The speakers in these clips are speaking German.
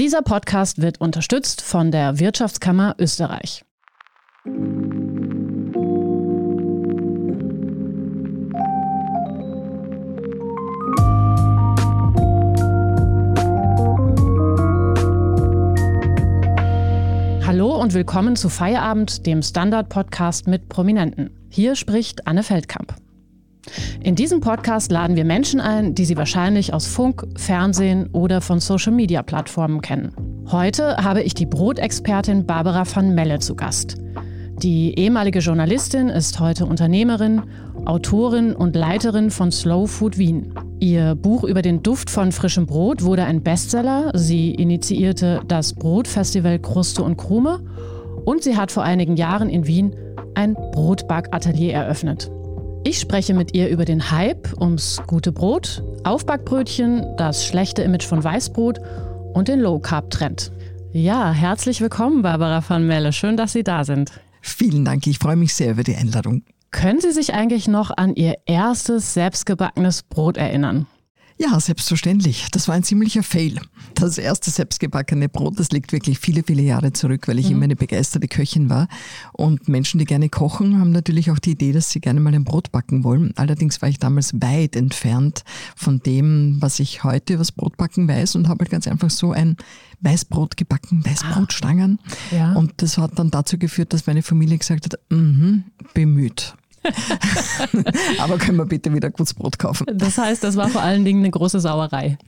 Dieser Podcast wird unterstützt von der Wirtschaftskammer Österreich. Hallo und willkommen zu Feierabend, dem Standard-Podcast mit Prominenten. Hier spricht Anne Feldkamp. In diesem Podcast laden wir Menschen ein, die Sie wahrscheinlich aus Funk, Fernsehen oder von Social-Media-Plattformen kennen. Heute habe ich die Brotexpertin Barbara van Melle zu Gast. Die ehemalige Journalistin ist heute Unternehmerin, Autorin und Leiterin von Slow Food Wien. Ihr Buch über den Duft von frischem Brot wurde ein Bestseller. Sie initiierte das Brotfestival Kruste und Krume und sie hat vor einigen Jahren in Wien ein Brotbackatelier eröffnet. Ich spreche mit ihr über den Hype ums gute Brot, Aufbackbrötchen, das schlechte Image von Weißbrot und den Low-Carb-Trend. Ja, herzlich willkommen, Barbara van Melle. Schön, dass Sie da sind. Vielen Dank, ich freue mich sehr über die Einladung. Können Sie sich eigentlich noch an Ihr erstes selbstgebackenes Brot erinnern? Ja, selbstverständlich. Das war ein ziemlicher Fail. Das erste selbstgebackene Brot, das liegt wirklich viele, viele Jahre zurück, weil ich mhm. immer eine begeisterte Köchin war. Und Menschen, die gerne kochen, haben natürlich auch die Idee, dass sie gerne mal ein Brot backen wollen. Allerdings war ich damals weit entfernt von dem, was ich heute über das Brotbacken weiß und habe halt ganz einfach so ein Weißbrot gebacken, Weißbrotstangen. Ah, ja. Und das hat dann dazu geführt, dass meine Familie gesagt hat, mm bemüht. Aber können wir bitte wieder gutes Brot kaufen. Das heißt, das war vor allen Dingen eine große Sauerei.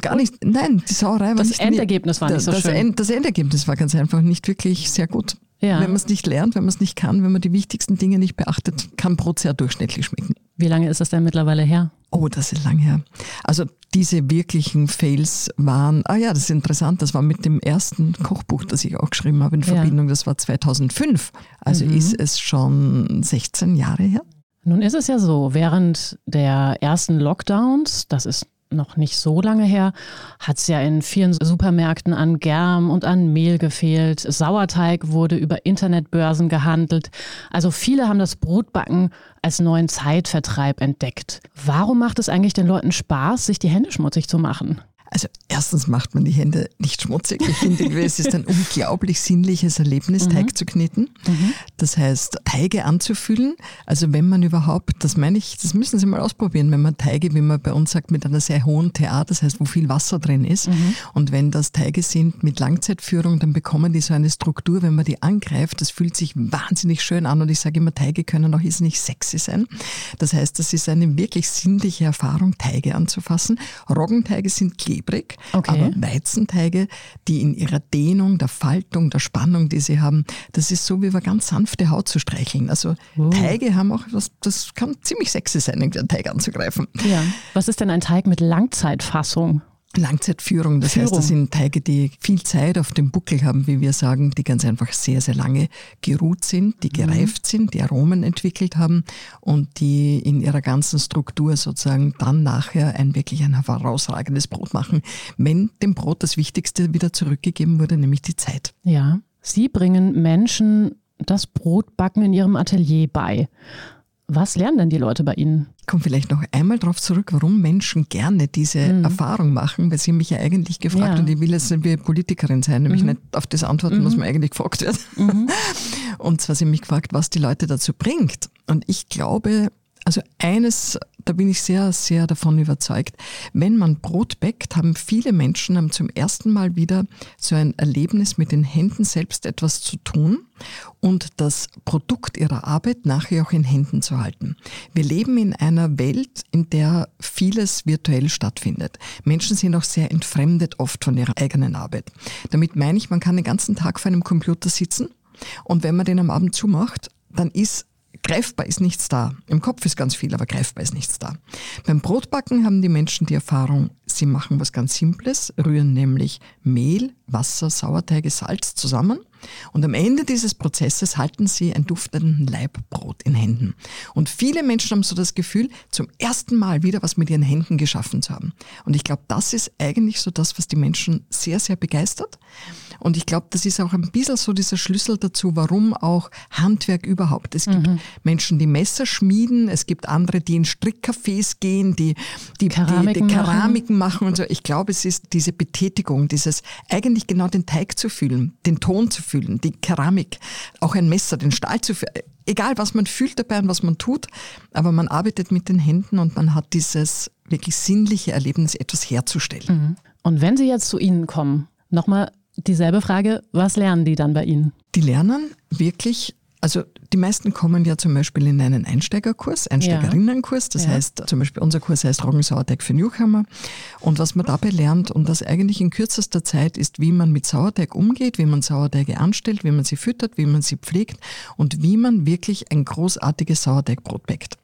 Gar nicht, nein, die Sauerei war das nicht. Das Endergebnis war nicht so das schön. End, das Endergebnis war ganz einfach nicht wirklich sehr gut. Ja. Wenn man es nicht lernt, wenn man es nicht kann, wenn man die wichtigsten Dinge nicht beachtet, kann Brot sehr durchschnittlich schmecken. Wie lange ist das denn mittlerweile her? Oh, das ist lang her. Also diese wirklichen Fails waren, ah ja, das ist interessant, das war mit dem ersten Kochbuch, das ich auch geschrieben habe in Verbindung, ja. das war 2005. Also mhm. ist es schon 16 Jahre her. Nun ist es ja so, während der ersten Lockdowns, das ist noch nicht so lange her, hat es ja in vielen Supermärkten an Germ und an Mehl gefehlt. Sauerteig wurde über Internetbörsen gehandelt. Also viele haben das Brotbacken als neuen Zeitvertreib entdeckt. Warum macht es eigentlich den Leuten Spaß, sich die Hände schmutzig zu machen? Also erstens macht man die Hände nicht schmutzig. Ich finde, es ist ein unglaublich sinnliches Erlebnis, mhm. Teig zu kneten. Mhm. Das heißt, Teige anzufühlen. Also wenn man überhaupt, das meine ich, das müssen Sie mal ausprobieren, wenn man Teige, wie man bei uns sagt, mit einer sehr hohen TA, das heißt, wo viel Wasser drin ist. Mhm. Und wenn das Teige sind mit Langzeitführung, dann bekommen die so eine Struktur, wenn man die angreift, das fühlt sich wahnsinnig schön an. Und ich sage immer, Teige können auch nicht sexy sein. Das heißt, das ist eine wirklich sinnliche Erfahrung, Teige anzufassen. Roggenteige sind klebrig klebrig, okay. aber Weizenteige, die in ihrer Dehnung, der Faltung, der Spannung, die sie haben, das ist so wie über ganz sanfte Haut zu streicheln. Also uh. Teige haben auch, das, das kann ziemlich sexy sein, einen Teig anzugreifen. Ja. Was ist denn ein Teig mit Langzeitfassung? Langzeitführung, das Führung. heißt, das sind Teige, die viel Zeit auf dem Buckel haben, wie wir sagen, die ganz einfach sehr, sehr lange geruht sind, die mhm. gereift mhm. sind, die Aromen entwickelt haben und die in ihrer ganzen Struktur sozusagen dann nachher ein wirklich ein herausragendes Brot machen, wenn dem Brot das Wichtigste wieder zurückgegeben wurde, nämlich die Zeit. Ja, Sie bringen Menschen das Brotbacken in ihrem Atelier bei. Was lernen denn die Leute bei Ihnen? Ich komme vielleicht noch einmal darauf zurück, warum Menschen gerne diese mhm. Erfahrung machen, weil Sie mich ja eigentlich gefragt ja. und ich will jetzt wie Politikerin sein, nämlich mhm. nicht auf das antworten, mhm. was mir eigentlich gefragt wird. Mhm. Und zwar Sie mich gefragt, was die Leute dazu bringt. Und ich glaube, also eines, da bin ich sehr, sehr davon überzeugt. Wenn man Brot bäckt, haben viele Menschen haben zum ersten Mal wieder so ein Erlebnis mit den Händen selbst etwas zu tun und das Produkt ihrer Arbeit nachher auch in Händen zu halten. Wir leben in einer Welt, in der vieles virtuell stattfindet. Menschen sind auch sehr entfremdet oft von ihrer eigenen Arbeit. Damit meine ich, man kann den ganzen Tag vor einem Computer sitzen und wenn man den am Abend zumacht, dann ist greifbar ist nichts da. Im Kopf ist ganz viel, aber greifbar ist nichts da. Beim Brotbacken haben die Menschen die Erfahrung, sie machen was ganz Simples, rühren nämlich Mehl, Wasser, Sauerteige, Salz zusammen und am Ende dieses Prozesses halten sie ein duftenden Laib Brot in Händen. Und viele Menschen haben so das Gefühl, zum ersten Mal wieder was mit ihren Händen geschaffen zu haben. Und ich glaube, das ist eigentlich so das, was die Menschen sehr, sehr begeistert. Und ich glaube, das ist auch ein bisschen so dieser Schlüssel dazu, warum auch Handwerk überhaupt. Es gibt mhm. Menschen, die Messer schmieden, es gibt andere, die in Strickcafés gehen, die, die, Keramiken, die, die Keramiken machen. machen und so. Ich glaube, es ist diese Betätigung, dieses eigentlich genau den Teig zu fühlen, den Ton zu fühlen, die Keramik, auch ein Messer, den Stahl zu fühlen. Egal, was man fühlt dabei und was man tut, aber man arbeitet mit den Händen und man hat dieses wirklich sinnliche Erlebnis, etwas herzustellen. Mhm. Und wenn Sie jetzt zu Ihnen kommen, nochmal dieselbe Frage, was lernen die dann bei Ihnen? Die lernen wirklich also die meisten kommen ja zum Beispiel in einen Einsteigerkurs, Einsteigerinnenkurs. Das ja. heißt, zum Beispiel unser Kurs heißt Roggensauerteig für Newcomer. Und was man dabei lernt, und das eigentlich in kürzester Zeit, ist, wie man mit Sauerteig umgeht, wie man Sauerteige anstellt, wie man sie füttert, wie man sie pflegt und wie man wirklich ein großartiges Sauerteigbrot backt.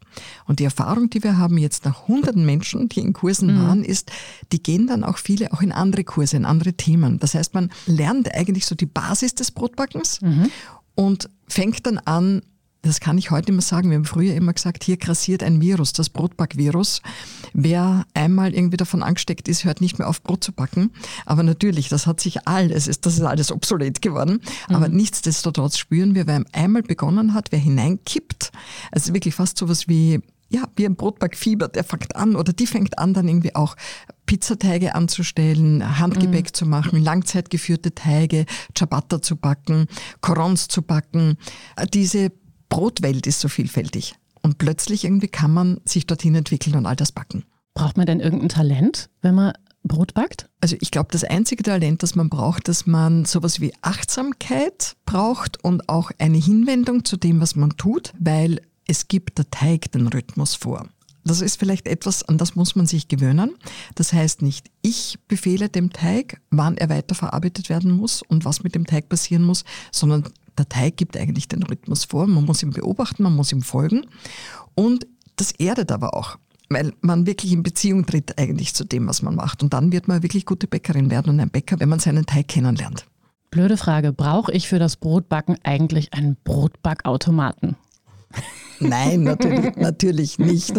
Und die Erfahrung, die wir haben jetzt nach hunderten Menschen, die in Kursen mhm. waren, ist, die gehen dann auch viele auch in andere Kurse, in andere Themen. Das heißt, man lernt eigentlich so die Basis des Brotbackens mhm und fängt dann an, das kann ich heute immer sagen, wir haben früher immer gesagt, hier grassiert ein Virus, das Brotbackvirus. Wer einmal irgendwie davon angesteckt ist, hört nicht mehr auf, Brot zu backen. Aber natürlich, das hat sich alles, das ist alles obsolet geworden. Mhm. Aber nichtsdestotrotz spüren wir, wer einmal begonnen hat, wer hineinkippt, also wirklich fast sowas wie ja, wie ein Brotbackfieber, der fängt an oder die fängt an, dann irgendwie auch Pizzateige anzustellen, Handgebäck mhm. zu machen, langzeitgeführte Teige, Ciabatta zu backen, Corons zu backen. Diese Brotwelt ist so vielfältig. Und plötzlich irgendwie kann man sich dorthin entwickeln und all das backen. Braucht man denn irgendein Talent, wenn man Brot backt? Also ich glaube, das einzige Talent, das man braucht, dass man sowas wie Achtsamkeit braucht und auch eine Hinwendung zu dem, was man tut, weil es gibt der Teig den Rhythmus vor. Das ist vielleicht etwas, an das muss man sich gewöhnen. Das heißt nicht, ich befehle dem Teig, wann er weiterverarbeitet werden muss und was mit dem Teig passieren muss, sondern der Teig gibt eigentlich den Rhythmus vor. Man muss ihn beobachten, man muss ihm folgen. Und das erdet aber auch, weil man wirklich in Beziehung tritt eigentlich zu dem, was man macht. Und dann wird man wirklich gute Bäckerin werden und ein Bäcker, wenn man seinen Teig kennenlernt. Blöde Frage, brauche ich für das Brotbacken eigentlich einen Brotbackautomaten? Nein, natürlich, natürlich nicht.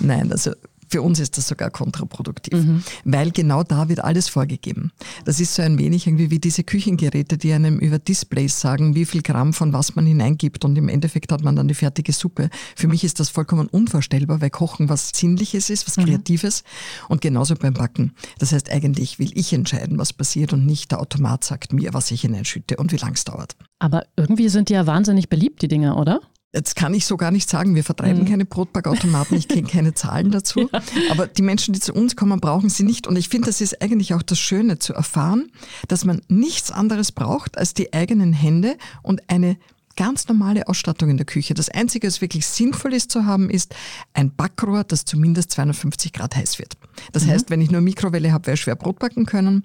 Nein, also für uns ist das sogar kontraproduktiv, mhm. weil genau da wird alles vorgegeben. Das ist so ein wenig irgendwie wie diese Küchengeräte, die einem über Displays sagen, wie viel Gramm von was man hineingibt und im Endeffekt hat man dann die fertige Suppe. Für mich ist das vollkommen unvorstellbar, weil Kochen was Sinnliches ist, was mhm. Kreatives und genauso beim Backen. Das heißt, eigentlich will ich entscheiden, was passiert und nicht der Automat sagt mir, was ich hineinschütte und wie lang es dauert. Aber irgendwie sind die ja wahnsinnig beliebt, die Dinge, oder? Jetzt kann ich so gar nicht sagen, wir vertreiben mhm. keine Brotbackautomaten, ich kenne keine Zahlen dazu. Ja. Aber die Menschen, die zu uns kommen, brauchen sie nicht. Und ich finde, das ist eigentlich auch das Schöne zu erfahren, dass man nichts anderes braucht als die eigenen Hände und eine ganz normale Ausstattung in der Küche. Das Einzige, was wirklich sinnvoll ist zu haben, ist ein Backrohr, das zumindest 250 Grad heiß wird. Das mhm. heißt, wenn ich nur Mikrowelle habe, werde ich schwer Brot backen können.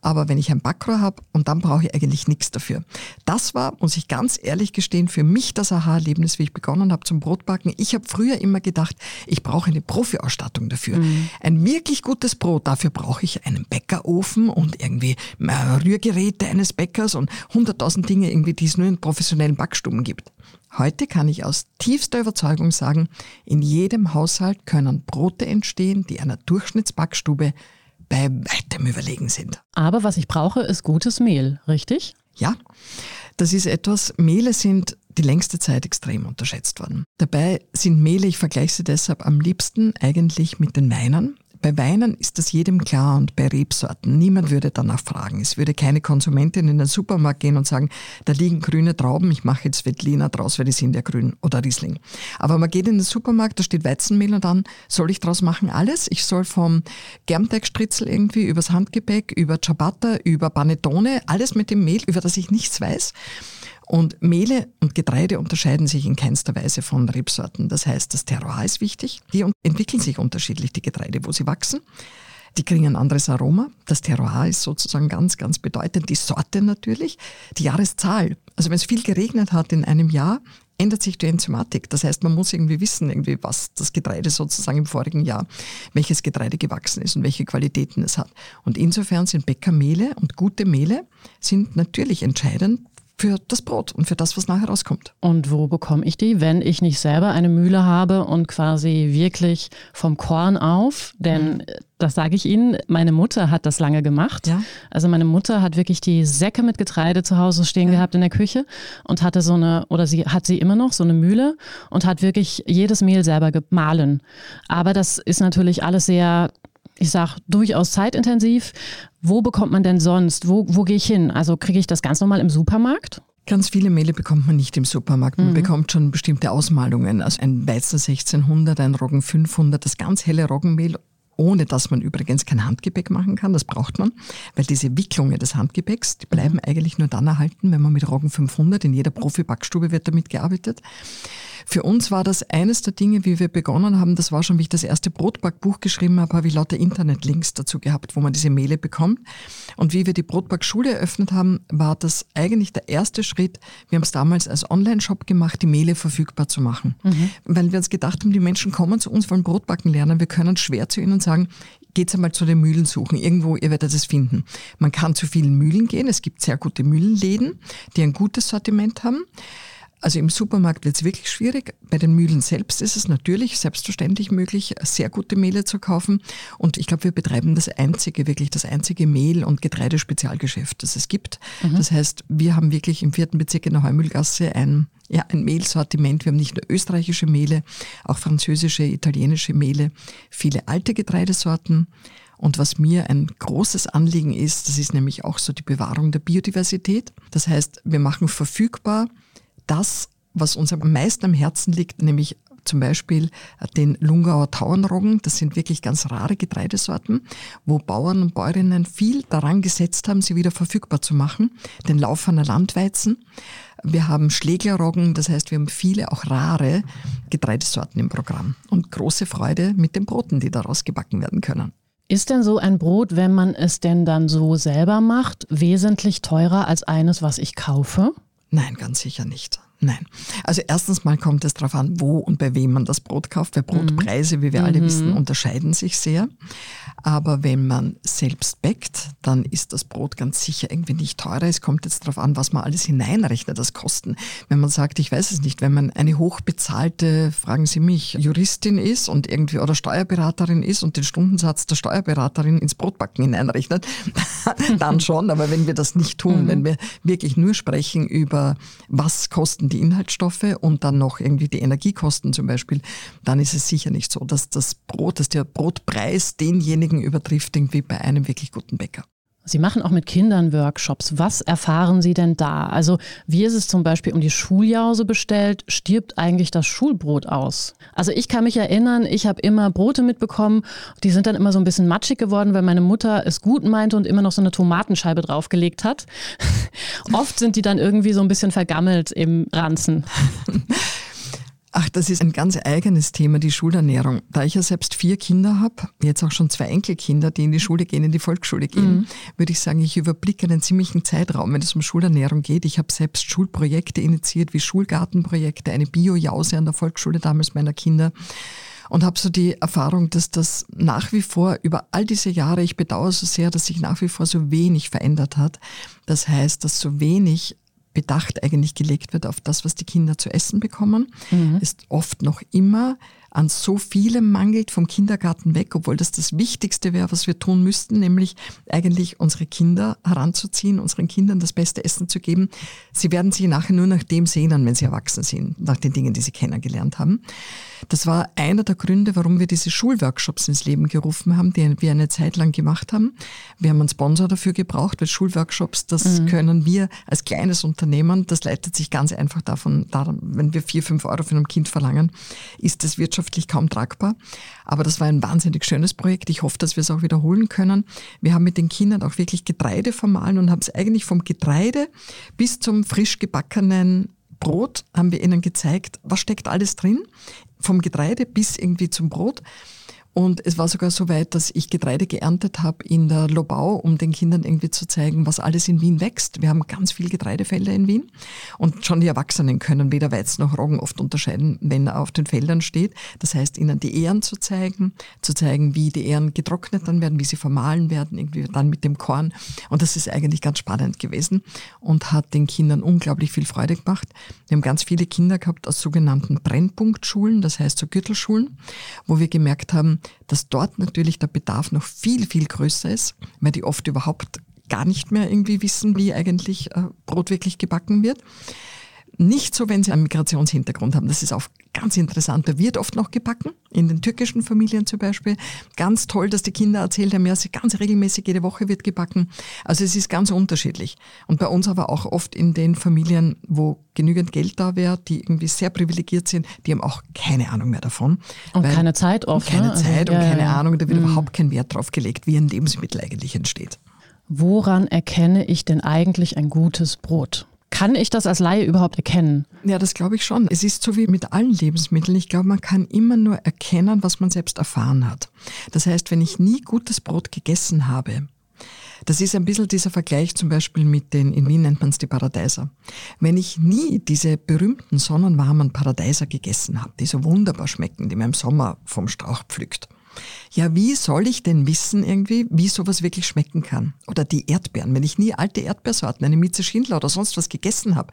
Aber wenn ich ein Backrohr habe, und dann brauche ich eigentlich nichts dafür. Das war, muss ich ganz ehrlich gestehen, für mich das Aha-Erlebnis, wie ich begonnen habe zum Brotbacken. Ich habe früher immer gedacht, ich brauche eine Profi-Ausstattung dafür. Mhm. Ein wirklich gutes Brot, dafür brauche ich einen Bäckerofen und irgendwie äh, Rührgeräte eines Bäckers und hunderttausend Dinge irgendwie, die es nur in professionellen Backstuben gibt. Heute kann ich aus tiefster Überzeugung sagen, in jedem Haushalt können Brote entstehen, die einer Durchschnittsbackstube bei weitem überlegen sind. Aber was ich brauche, ist gutes Mehl, richtig? Ja, das ist etwas, Mehle sind die längste Zeit extrem unterschätzt worden. Dabei sind Mehle, ich vergleiche sie deshalb am liebsten eigentlich mit den Weinern. Bei Weinen ist das jedem klar und bei Rebsorten. Niemand würde danach fragen. Es würde keine Konsumentin in den Supermarkt gehen und sagen, da liegen grüne Trauben, ich mache jetzt Veltliner draus, weil die sind ja grün oder Riesling. Aber man geht in den Supermarkt, da steht Weizenmehl und dann soll ich draus machen alles. Ich soll vom Germteigstritzel irgendwie übers Handgepäck, über Ciabatta, über Panettone, alles mit dem Mehl, über das ich nichts weiß. Und Mehle und Getreide unterscheiden sich in keinster Weise von Rebsorten. Das heißt, das Terroir ist wichtig. Die entwickeln sich unterschiedlich, die Getreide, wo sie wachsen. Die kriegen ein anderes Aroma. Das Terroir ist sozusagen ganz, ganz bedeutend. Die Sorte natürlich. Die Jahreszahl. Also wenn es viel geregnet hat in einem Jahr, ändert sich die Enzymatik. Das heißt, man muss irgendwie wissen, irgendwie, was das Getreide sozusagen im vorigen Jahr, welches Getreide gewachsen ist und welche Qualitäten es hat. Und insofern sind Bäckermehle und gute Mehle sind natürlich entscheidend für das Brot und für das, was nachher rauskommt. Und wo bekomme ich die, wenn ich nicht selber eine Mühle habe und quasi wirklich vom Korn auf? Denn mhm. das sage ich Ihnen, meine Mutter hat das lange gemacht. Ja. Also meine Mutter hat wirklich die Säcke mit Getreide zu Hause stehen ja. gehabt in der Küche und hatte so eine, oder sie hat sie immer noch, so eine Mühle und hat wirklich jedes Mehl selber gemahlen. Aber das ist natürlich alles sehr ich sage, durchaus zeitintensiv. Wo bekommt man denn sonst? Wo, wo gehe ich hin? Also kriege ich das ganz normal im Supermarkt? Ganz viele Mehle bekommt man nicht im Supermarkt. Man mhm. bekommt schon bestimmte Ausmalungen. Also ein Weizen 1600, ein Roggen 500, das ganz helle Roggenmehl ohne dass man übrigens kein Handgepäck machen kann. Das braucht man, weil diese Wicklungen des Handgepäcks, die bleiben mhm. eigentlich nur dann erhalten, wenn man mit Roggen 500, in jeder Profi-Backstube wird damit gearbeitet. Für uns war das eines der Dinge, wie wir begonnen haben, das war schon, wie ich das erste Brotbackbuch geschrieben habe, habe ich lauter Internetlinks dazu gehabt, wo man diese Mehle bekommt. Und wie wir die Brotbackschule eröffnet haben, war das eigentlich der erste Schritt. Wir haben es damals als Online-Shop gemacht, die Mehle verfügbar zu machen. Mhm. Weil wir uns gedacht haben, die Menschen kommen zu uns, wollen Brotbacken lernen, wir können schwer zu ihnen sagen, geht's einmal zu den Mühlen suchen. Irgendwo, ihr werdet es finden. Man kann zu vielen Mühlen gehen. Es gibt sehr gute Mühlenläden, die ein gutes Sortiment haben. Also im Supermarkt wird es wirklich schwierig. Bei den Mühlen selbst ist es natürlich selbstverständlich möglich, sehr gute Mehle zu kaufen. Und ich glaube, wir betreiben das einzige, wirklich das einzige Mehl- und Getreidespezialgeschäft, das es gibt. Mhm. Das heißt, wir haben wirklich im vierten Bezirk in der Heumühlgasse ein, ja, ein Mehlsortiment. Wir haben nicht nur österreichische Mehle, auch französische, italienische Mehle, viele alte Getreidesorten. Und was mir ein großes Anliegen ist, das ist nämlich auch so die Bewahrung der Biodiversität. Das heißt, wir machen verfügbar das, was uns am meisten am Herzen liegt, nämlich zum Beispiel den Lungauer Tauernroggen. Das sind wirklich ganz rare Getreidesorten, wo Bauern und Bäuerinnen viel daran gesetzt haben, sie wieder verfügbar zu machen. Den Lauferner Landweizen. Wir haben Schläglerroggen, das heißt, wir haben viele auch rare Getreidesorten im Programm und große Freude mit den Broten, die daraus gebacken werden können. Ist denn so ein Brot, wenn man es denn dann so selber macht, wesentlich teurer als eines, was ich kaufe? Nein, ganz sicher nicht. Nein. Also erstens mal kommt es darauf an, wo und bei wem man das Brot kauft, weil Brotpreise, wie wir alle mhm. wissen, unterscheiden sich sehr. Aber wenn man selbst backt, dann ist das Brot ganz sicher irgendwie nicht teurer. Es kommt jetzt darauf an, was man alles hineinrechnet, das Kosten. Wenn man sagt, ich weiß es nicht, wenn man eine hochbezahlte, fragen Sie mich, Juristin ist und irgendwie oder Steuerberaterin ist und den Stundensatz der Steuerberaterin ins Brotbacken hineinrechnet, dann schon. Aber wenn wir das nicht tun, mhm. wenn wir wirklich nur sprechen über was kosten kosten die Inhaltsstoffe und dann noch irgendwie die Energiekosten zum Beispiel, dann ist es sicher nicht so, dass das Brot, dass der Brotpreis denjenigen übertrifft, irgendwie bei einem wirklich guten Bäcker. Sie machen auch mit Kindern Workshops. Was erfahren Sie denn da? Also wie ist es zum Beispiel um die Schuljause bestellt? Stirbt eigentlich das Schulbrot aus? Also ich kann mich erinnern, ich habe immer Brote mitbekommen. Die sind dann immer so ein bisschen matschig geworden, weil meine Mutter es gut meinte und immer noch so eine Tomatenscheibe draufgelegt hat. Oft sind die dann irgendwie so ein bisschen vergammelt im Ranzen. Ach, das ist ein ganz eigenes Thema, die Schulernährung. Da ich ja selbst vier Kinder habe, jetzt auch schon zwei Enkelkinder, die in die Schule gehen, in die Volksschule gehen, mhm. würde ich sagen, ich überblicke einen ziemlichen Zeitraum, wenn es um Schulernährung geht. Ich habe selbst Schulprojekte initiiert, wie Schulgartenprojekte, eine Bio-Jause an der Volksschule damals meiner Kinder und habe so die Erfahrung, dass das nach wie vor über all diese Jahre, ich bedauere so sehr, dass sich nach wie vor so wenig verändert hat. Das heißt, dass so wenig Bedacht eigentlich gelegt wird auf das, was die Kinder zu essen bekommen, mhm. ist oft noch immer an so vielem mangelt vom Kindergarten weg, obwohl das das Wichtigste wäre, was wir tun müssten, nämlich eigentlich unsere Kinder heranzuziehen, unseren Kindern das beste Essen zu geben. Sie werden sich nachher nur nach dem sehnen, wenn sie erwachsen sind, nach den Dingen, die sie kennengelernt haben. Das war einer der Gründe, warum wir diese Schulworkshops ins Leben gerufen haben, die wir eine Zeit lang gemacht haben. Wir haben einen Sponsor dafür gebraucht, weil Schulworkshops, das mhm. können wir als kleines Unternehmen, das leitet sich ganz einfach davon, wenn wir vier, fünf Euro für ein Kind verlangen, ist das wirtschaftlich wirtschaftlich kaum tragbar. Aber das war ein wahnsinnig schönes Projekt. Ich hoffe, dass wir es auch wiederholen können. Wir haben mit den Kindern auch wirklich Getreide vermahlen und haben es eigentlich vom Getreide bis zum frisch gebackenen Brot haben wir ihnen gezeigt, was steckt alles drin, vom Getreide bis irgendwie zum Brot. Und es war sogar so weit, dass ich Getreide geerntet habe in der Lobau, um den Kindern irgendwie zu zeigen, was alles in Wien wächst. Wir haben ganz viel Getreidefelder in Wien und schon die Erwachsenen können weder Weizen noch Roggen oft unterscheiden, wenn er auf den Feldern steht. Das heißt, ihnen die Ähren zu zeigen, zu zeigen, wie die Ähren getrocknet dann werden, wie sie vermahlen werden, irgendwie dann mit dem Korn. Und das ist eigentlich ganz spannend gewesen und hat den Kindern unglaublich viel Freude gemacht. Wir haben ganz viele Kinder gehabt aus sogenannten Brennpunktschulen, das heißt so Gürtelschulen, wo wir gemerkt haben, dass dort natürlich der Bedarf noch viel, viel größer ist, weil die oft überhaupt gar nicht mehr irgendwie wissen, wie eigentlich äh, Brot wirklich gebacken wird. Nicht so, wenn sie einen Migrationshintergrund haben. Das ist auch ganz interessant. Da wird oft noch gebacken, in den türkischen Familien zum Beispiel. Ganz toll, dass die Kinder erzählt haben, ja, ganz regelmäßig jede Woche wird gebacken. Also es ist ganz unterschiedlich. Und bei uns aber auch oft in den Familien, wo genügend Geld da wäre, die irgendwie sehr privilegiert sind, die haben auch keine Ahnung mehr davon. Und keine Zeit oft. Und keine ne? Also, Zeit also, und keine ja. Ahnung. Da wird mhm. überhaupt kein Wert drauf gelegt, wie ein Lebensmittel eigentlich entsteht. Woran erkenne ich denn eigentlich ein gutes Brot? Kann ich das als Laie überhaupt erkennen? Ja, das glaube ich schon. Es ist so wie mit allen Lebensmitteln. Ich glaube, man kann immer nur erkennen, was man selbst erfahren hat. Das heißt, wenn ich nie gutes Brot gegessen habe, das ist ein bisschen dieser Vergleich zum Beispiel mit den, in Wien nennt man es die Paradeiser. Wenn ich nie diese berühmten sonnenwarmen Paradeiser gegessen habe, die so wunderbar schmecken, die man im Sommer vom Strauch pflückt, ja, wie soll ich denn wissen irgendwie, wie sowas wirklich schmecken kann? Oder die Erdbeeren, wenn ich nie alte Erdbeersorten, eine Mieze Schindler oder sonst was gegessen habe,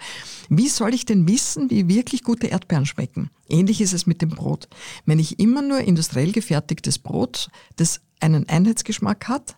wie soll ich denn wissen, wie wirklich gute Erdbeeren schmecken? Ähnlich ist es mit dem Brot. Wenn ich immer nur industriell gefertigtes Brot, das einen Einheitsgeschmack hat,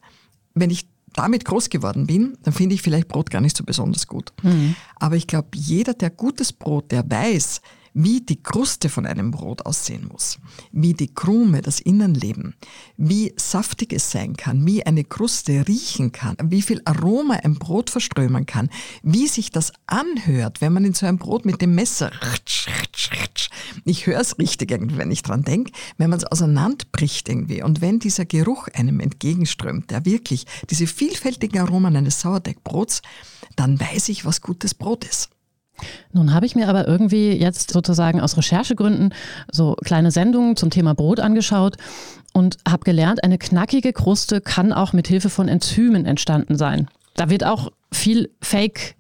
wenn ich damit groß geworden bin, dann finde ich vielleicht Brot gar nicht so besonders gut. Mhm. Aber ich glaube, jeder, der gutes Brot, der weiß, wie die Kruste von einem Brot aussehen muss, wie die Krume, das Innenleben, wie saftig es sein kann, wie eine Kruste riechen kann, wie viel Aroma ein Brot verströmen kann, wie sich das anhört, wenn man in so ein Brot mit dem Messer, ich höre es richtig irgendwie, wenn ich dran denke, wenn man es auseinanderbricht irgendwie und wenn dieser Geruch einem entgegenströmt, der wirklich diese vielfältigen Aromen eines Sauerteigbrots, dann weiß ich, was gutes Brot ist. Nun habe ich mir aber irgendwie jetzt sozusagen aus Recherchegründen so kleine Sendungen zum Thema Brot angeschaut und habe gelernt, eine knackige Kruste kann auch mit Hilfe von Enzymen entstanden sein. Da wird auch viel Fake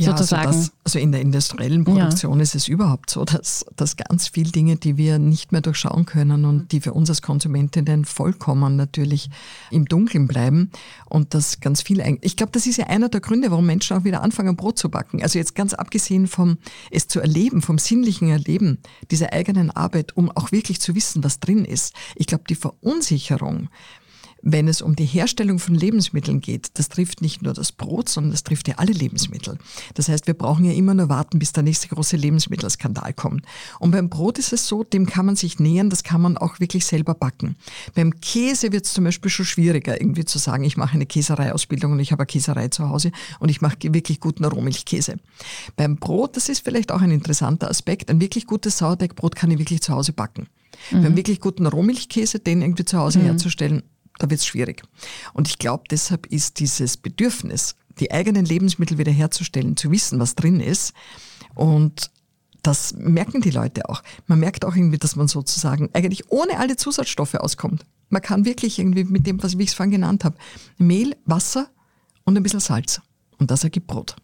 ja, also sozusagen. Also, das, also, in der industriellen Produktion ja. ist es überhaupt so, dass, dass ganz viele Dinge, die wir nicht mehr durchschauen können und die für uns als Konsumentinnen vollkommen natürlich im Dunkeln bleiben und das ganz viel. Ich glaube, das ist ja einer der Gründe, warum Menschen auch wieder anfangen, Brot zu backen. Also jetzt ganz abgesehen vom es zu erleben, vom sinnlichen Erleben dieser eigenen Arbeit, um auch wirklich zu wissen, was drin ist. Ich glaube, die Verunsicherung wenn es um die Herstellung von Lebensmitteln geht, das trifft nicht nur das Brot, sondern das trifft ja alle Lebensmittel. Das heißt, wir brauchen ja immer nur warten, bis der nächste große Lebensmittelskandal kommt. Und beim Brot ist es so, dem kann man sich nähern, das kann man auch wirklich selber backen. Beim Käse wird es zum Beispiel schon schwieriger, irgendwie zu sagen, ich mache eine Käsereiausbildung und ich habe eine Käserei zu Hause und ich mache wirklich guten Rohmilchkäse. Beim Brot, das ist vielleicht auch ein interessanter Aspekt, ein wirklich gutes Sauerteigbrot kann ich wirklich zu Hause backen. Mhm. Beim wirklich guten Rohmilchkäse, den irgendwie zu Hause mhm. herzustellen, da wird es schwierig. Und ich glaube, deshalb ist dieses Bedürfnis, die eigenen Lebensmittel wiederherzustellen, zu wissen, was drin ist. Und das merken die Leute auch. Man merkt auch irgendwie, dass man sozusagen eigentlich ohne alle Zusatzstoffe auskommt. Man kann wirklich irgendwie mit dem, was ich es vorhin genannt habe, Mehl, Wasser und ein bisschen Salz. Und das ergibt Brot.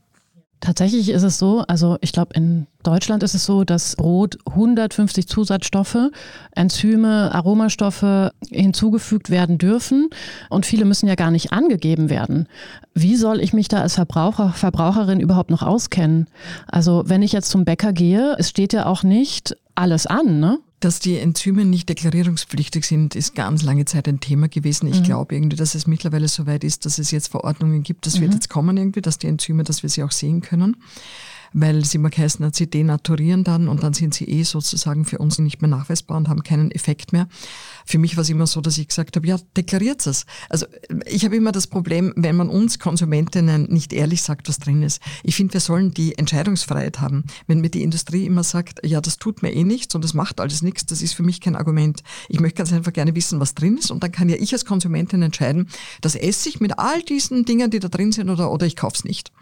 Tatsächlich ist es so, also ich glaube, in Deutschland ist es so, dass Brot 150 Zusatzstoffe, Enzyme, Aromastoffe hinzugefügt werden dürfen und viele müssen ja gar nicht angegeben werden. Wie soll ich mich da als Verbraucher, Verbraucherin überhaupt noch auskennen? Also wenn ich jetzt zum Bäcker gehe, es steht ja auch nicht alles an, ne? Dass die Enzyme nicht deklarierungspflichtig sind, ist ganz lange Zeit ein Thema gewesen. Ich mhm. glaube irgendwie, dass es mittlerweile so weit ist, dass es jetzt Verordnungen gibt. Das mhm. wird jetzt kommen irgendwie, dass die Enzyme, dass wir sie auch sehen können weil sie mal heißen, sie denaturieren dann und dann sind sie eh sozusagen für uns nicht mehr nachweisbar und haben keinen Effekt mehr. Für mich war es immer so, dass ich gesagt habe, ja, deklariert es. Also ich habe immer das Problem, wenn man uns Konsumentinnen nicht ehrlich sagt, was drin ist. Ich finde, wir sollen die Entscheidungsfreiheit haben. Wenn mir die Industrie immer sagt, ja, das tut mir eh nichts und das macht alles nichts, das ist für mich kein Argument. Ich möchte ganz einfach gerne wissen, was drin ist und dann kann ja ich als Konsumentin entscheiden, das esse ich mit all diesen Dingen, die da drin sind oder, oder ich kaufe es nicht.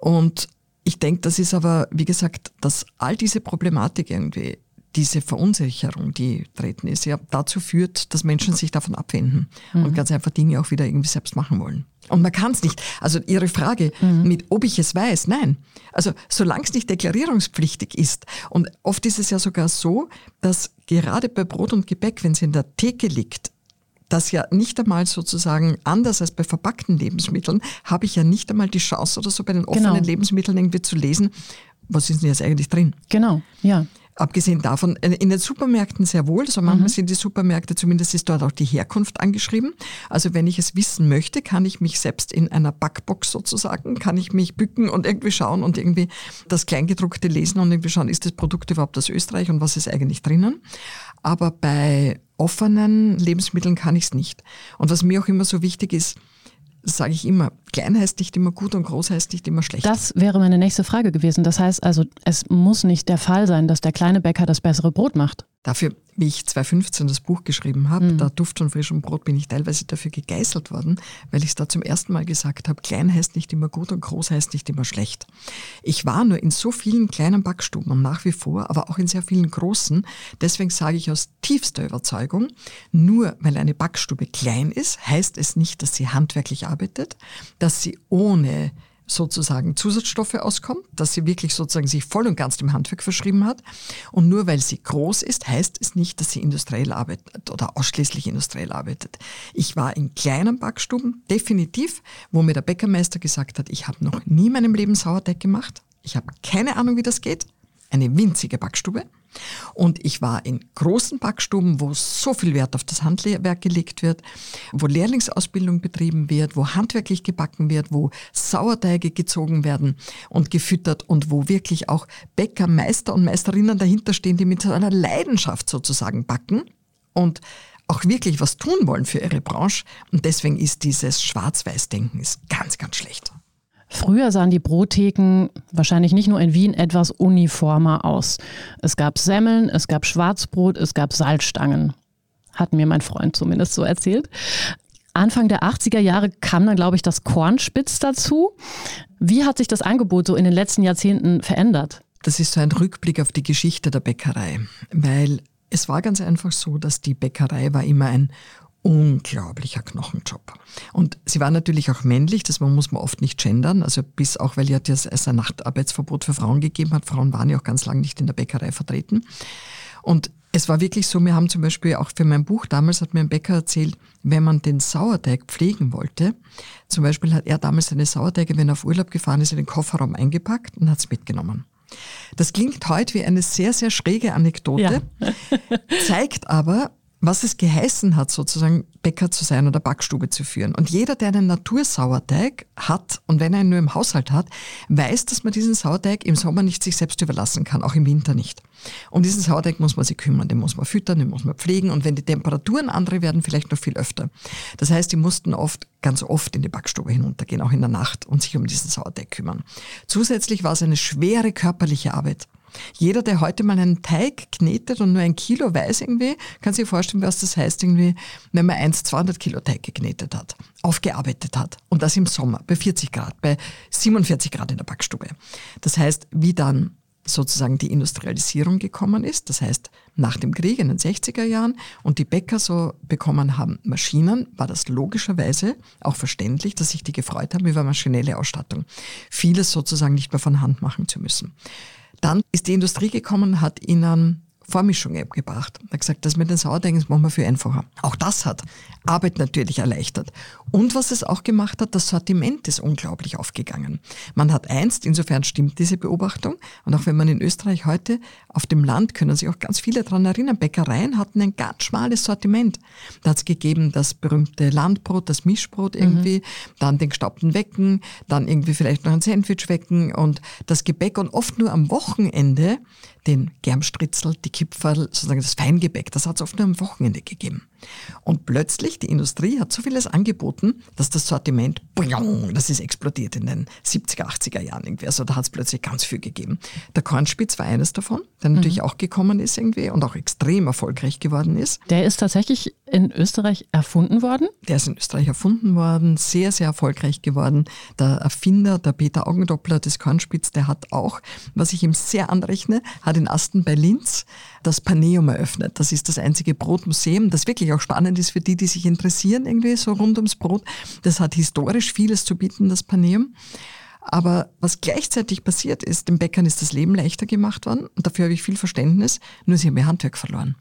Und ich denke, das ist aber, wie gesagt, dass all diese Problematik irgendwie, diese Verunsicherung, die treten ist, ja dazu führt, dass Menschen sich davon abwenden mhm. und ganz einfach Dinge auch wieder irgendwie selbst machen wollen. Und man kann es nicht. Also Ihre Frage mhm. mit, ob ich es weiß, nein. Also solange es nicht deklarierungspflichtig ist. Und oft ist es ja sogar so, dass gerade bei Brot und Gebäck, wenn es in der Theke liegt, das ja nicht einmal sozusagen anders als bei verpackten Lebensmitteln, habe ich ja nicht einmal die Chance oder so bei den offenen genau. Lebensmitteln irgendwie zu lesen, was ist denn jetzt eigentlich drin? Genau, ja. Abgesehen davon, äh, in den Supermärkten sehr wohl, so manchmal mhm. sind die Supermärkte, zumindest ist dort auch die Herkunft angeschrieben. Also wenn ich es wissen möchte, kann ich mich selbst in einer Backbox sozusagen, kann ich mich bücken und irgendwie schauen und irgendwie das Kleingedruckte lesen und irgendwie schauen, ist das Produkt überhaupt aus Österreich und was ist eigentlich drinnen. Aber bei offenen Lebensmitteln kann ich es nicht. Und was mir auch immer so wichtig ist, sage ich immer, klein heißt nicht immer gut und groß heißt nicht immer schlecht. Das wäre meine nächste Frage gewesen. Das heißt also, es muss nicht der Fall sein, dass der kleine Bäcker das bessere Brot macht. Dafür, wie ich 2015 das Buch geschrieben habe, mhm. da Duft von frischem Brot, bin ich teilweise dafür gegeißelt worden, weil ich es da zum ersten Mal gesagt habe, klein heißt nicht immer gut und groß heißt nicht immer schlecht. Ich war nur in so vielen kleinen Backstuben und nach wie vor, aber auch in sehr vielen großen. Deswegen sage ich aus tiefster Überzeugung, nur weil eine Backstube klein ist, heißt es nicht, dass sie handwerklich arbeitet, dass sie ohne sozusagen Zusatzstoffe auskommt, dass sie wirklich sozusagen sich voll und ganz dem Handwerk verschrieben hat. Und nur weil sie groß ist, heißt es nicht, dass sie industriell arbeitet oder ausschließlich industriell arbeitet. Ich war in kleinen Backstuben, definitiv, wo mir der Bäckermeister gesagt hat, ich habe noch nie in meinem Leben Sauerteig gemacht. Ich habe keine Ahnung, wie das geht. Eine winzige Backstube. Und ich war in großen Backstuben, wo so viel Wert auf das Handwerk gelegt wird, wo Lehrlingsausbildung betrieben wird, wo handwerklich gebacken wird, wo Sauerteige gezogen werden und gefüttert und wo wirklich auch Bäcker, Meister und Meisterinnen dahinter stehen, die mit so einer Leidenschaft sozusagen backen und auch wirklich was tun wollen für ihre Branche. Und deswegen ist dieses Schwarz-Weiß-Denken ganz, ganz schlecht. Früher sahen die Brottheken wahrscheinlich nicht nur in Wien etwas uniformer aus. Es gab Semmeln, es gab Schwarzbrot, es gab Salzstangen. Hat mir mein Freund zumindest so erzählt. Anfang der 80er Jahre kam dann, glaube ich, das Kornspitz dazu. Wie hat sich das Angebot so in den letzten Jahrzehnten verändert? Das ist so ein Rückblick auf die Geschichte der Bäckerei, weil es war ganz einfach so, dass die Bäckerei war immer ein unglaublicher Knochenjob. Und sie war natürlich auch männlich, das muss man oft nicht gendern, also bis auch, weil ja es ein Nachtarbeitsverbot für Frauen gegeben hat. Frauen waren ja auch ganz lange nicht in der Bäckerei vertreten. Und es war wirklich so, wir haben zum Beispiel auch für mein Buch damals hat mir ein Bäcker erzählt, wenn man den Sauerteig pflegen wollte, zum Beispiel hat er damals seine Sauerteige, wenn er auf Urlaub gefahren ist, in den Kofferraum eingepackt und hat es mitgenommen. Das klingt heute wie eine sehr, sehr schräge Anekdote, ja. zeigt aber, was es geheißen hat, sozusagen Bäcker zu sein oder Backstube zu führen. Und jeder, der einen Natursauerteig hat und wenn er ihn nur im Haushalt hat, weiß, dass man diesen Sauerteig im Sommer nicht sich selbst überlassen kann, auch im Winter nicht. Um diesen Sauerteig muss man sich kümmern, den muss man füttern, den muss man pflegen und wenn die Temperaturen andere werden, vielleicht noch viel öfter. Das heißt, die mussten oft, ganz oft in die Backstube hinuntergehen, auch in der Nacht und sich um diesen Sauerteig kümmern. Zusätzlich war es eine schwere körperliche Arbeit. Jeder, der heute mal einen Teig knetet und nur ein Kilo weiß irgendwie, kann sich vorstellen, was das heißt irgendwie, wenn man 1, 200 Kilo Teig geknetet hat, aufgearbeitet hat. Und das im Sommer bei 40 Grad, bei 47 Grad in der Backstube. Das heißt, wie dann sozusagen die Industrialisierung gekommen ist, das heißt nach dem Krieg in den 60er Jahren und die Bäcker so bekommen haben Maschinen, war das logischerweise auch verständlich, dass sich die gefreut haben über maschinelle Ausstattung. Vieles sozusagen nicht mehr von Hand machen zu müssen. Dann ist die Industrie gekommen, hat ihnen Vormischung gebracht. Er hat gesagt, das mit den Sauerteigen machen wir viel einfacher. Auch das hat Arbeit natürlich erleichtert. Und was es auch gemacht hat, das Sortiment ist unglaublich aufgegangen. Man hat einst, insofern stimmt diese Beobachtung, und auch wenn man in Österreich heute auf dem Land, können sich auch ganz viele daran erinnern, Bäckereien hatten ein ganz schmales Sortiment. Da hat es gegeben das berühmte Landbrot, das Mischbrot irgendwie, mhm. dann den gestaubten Wecken, dann irgendwie vielleicht noch ein Sandwichwecken und das Gebäck und oft nur am Wochenende den Germstritzel, die Kipferl, sozusagen das Feingebäck, das hat es oft nur am Wochenende gegeben. Und plötzlich, die Industrie hat so vieles angeboten, dass das Sortiment, das ist explodiert in den 70er, 80er Jahren irgendwie. Also da hat es plötzlich ganz viel gegeben. Der Kornspitz war eines davon, der mhm. natürlich auch gekommen ist irgendwie und auch extrem erfolgreich geworden ist. Der ist tatsächlich in Österreich erfunden worden? Der ist in Österreich erfunden worden, sehr, sehr erfolgreich geworden. Der Erfinder, der Peter Augendoppler des Kornspitz, der hat auch, was ich ihm sehr anrechne, hat in Asten bei Linz das Paneum eröffnet. Das ist das einzige Brotmuseum, das wirklich auch spannend ist für die, die sich interessieren, irgendwie so rund ums Brot. Das hat historisch vieles zu bieten, das Paneum. Aber was gleichzeitig passiert ist, den Bäckern ist das Leben leichter gemacht worden und dafür habe ich viel Verständnis, nur sie haben ihr Handwerk verloren.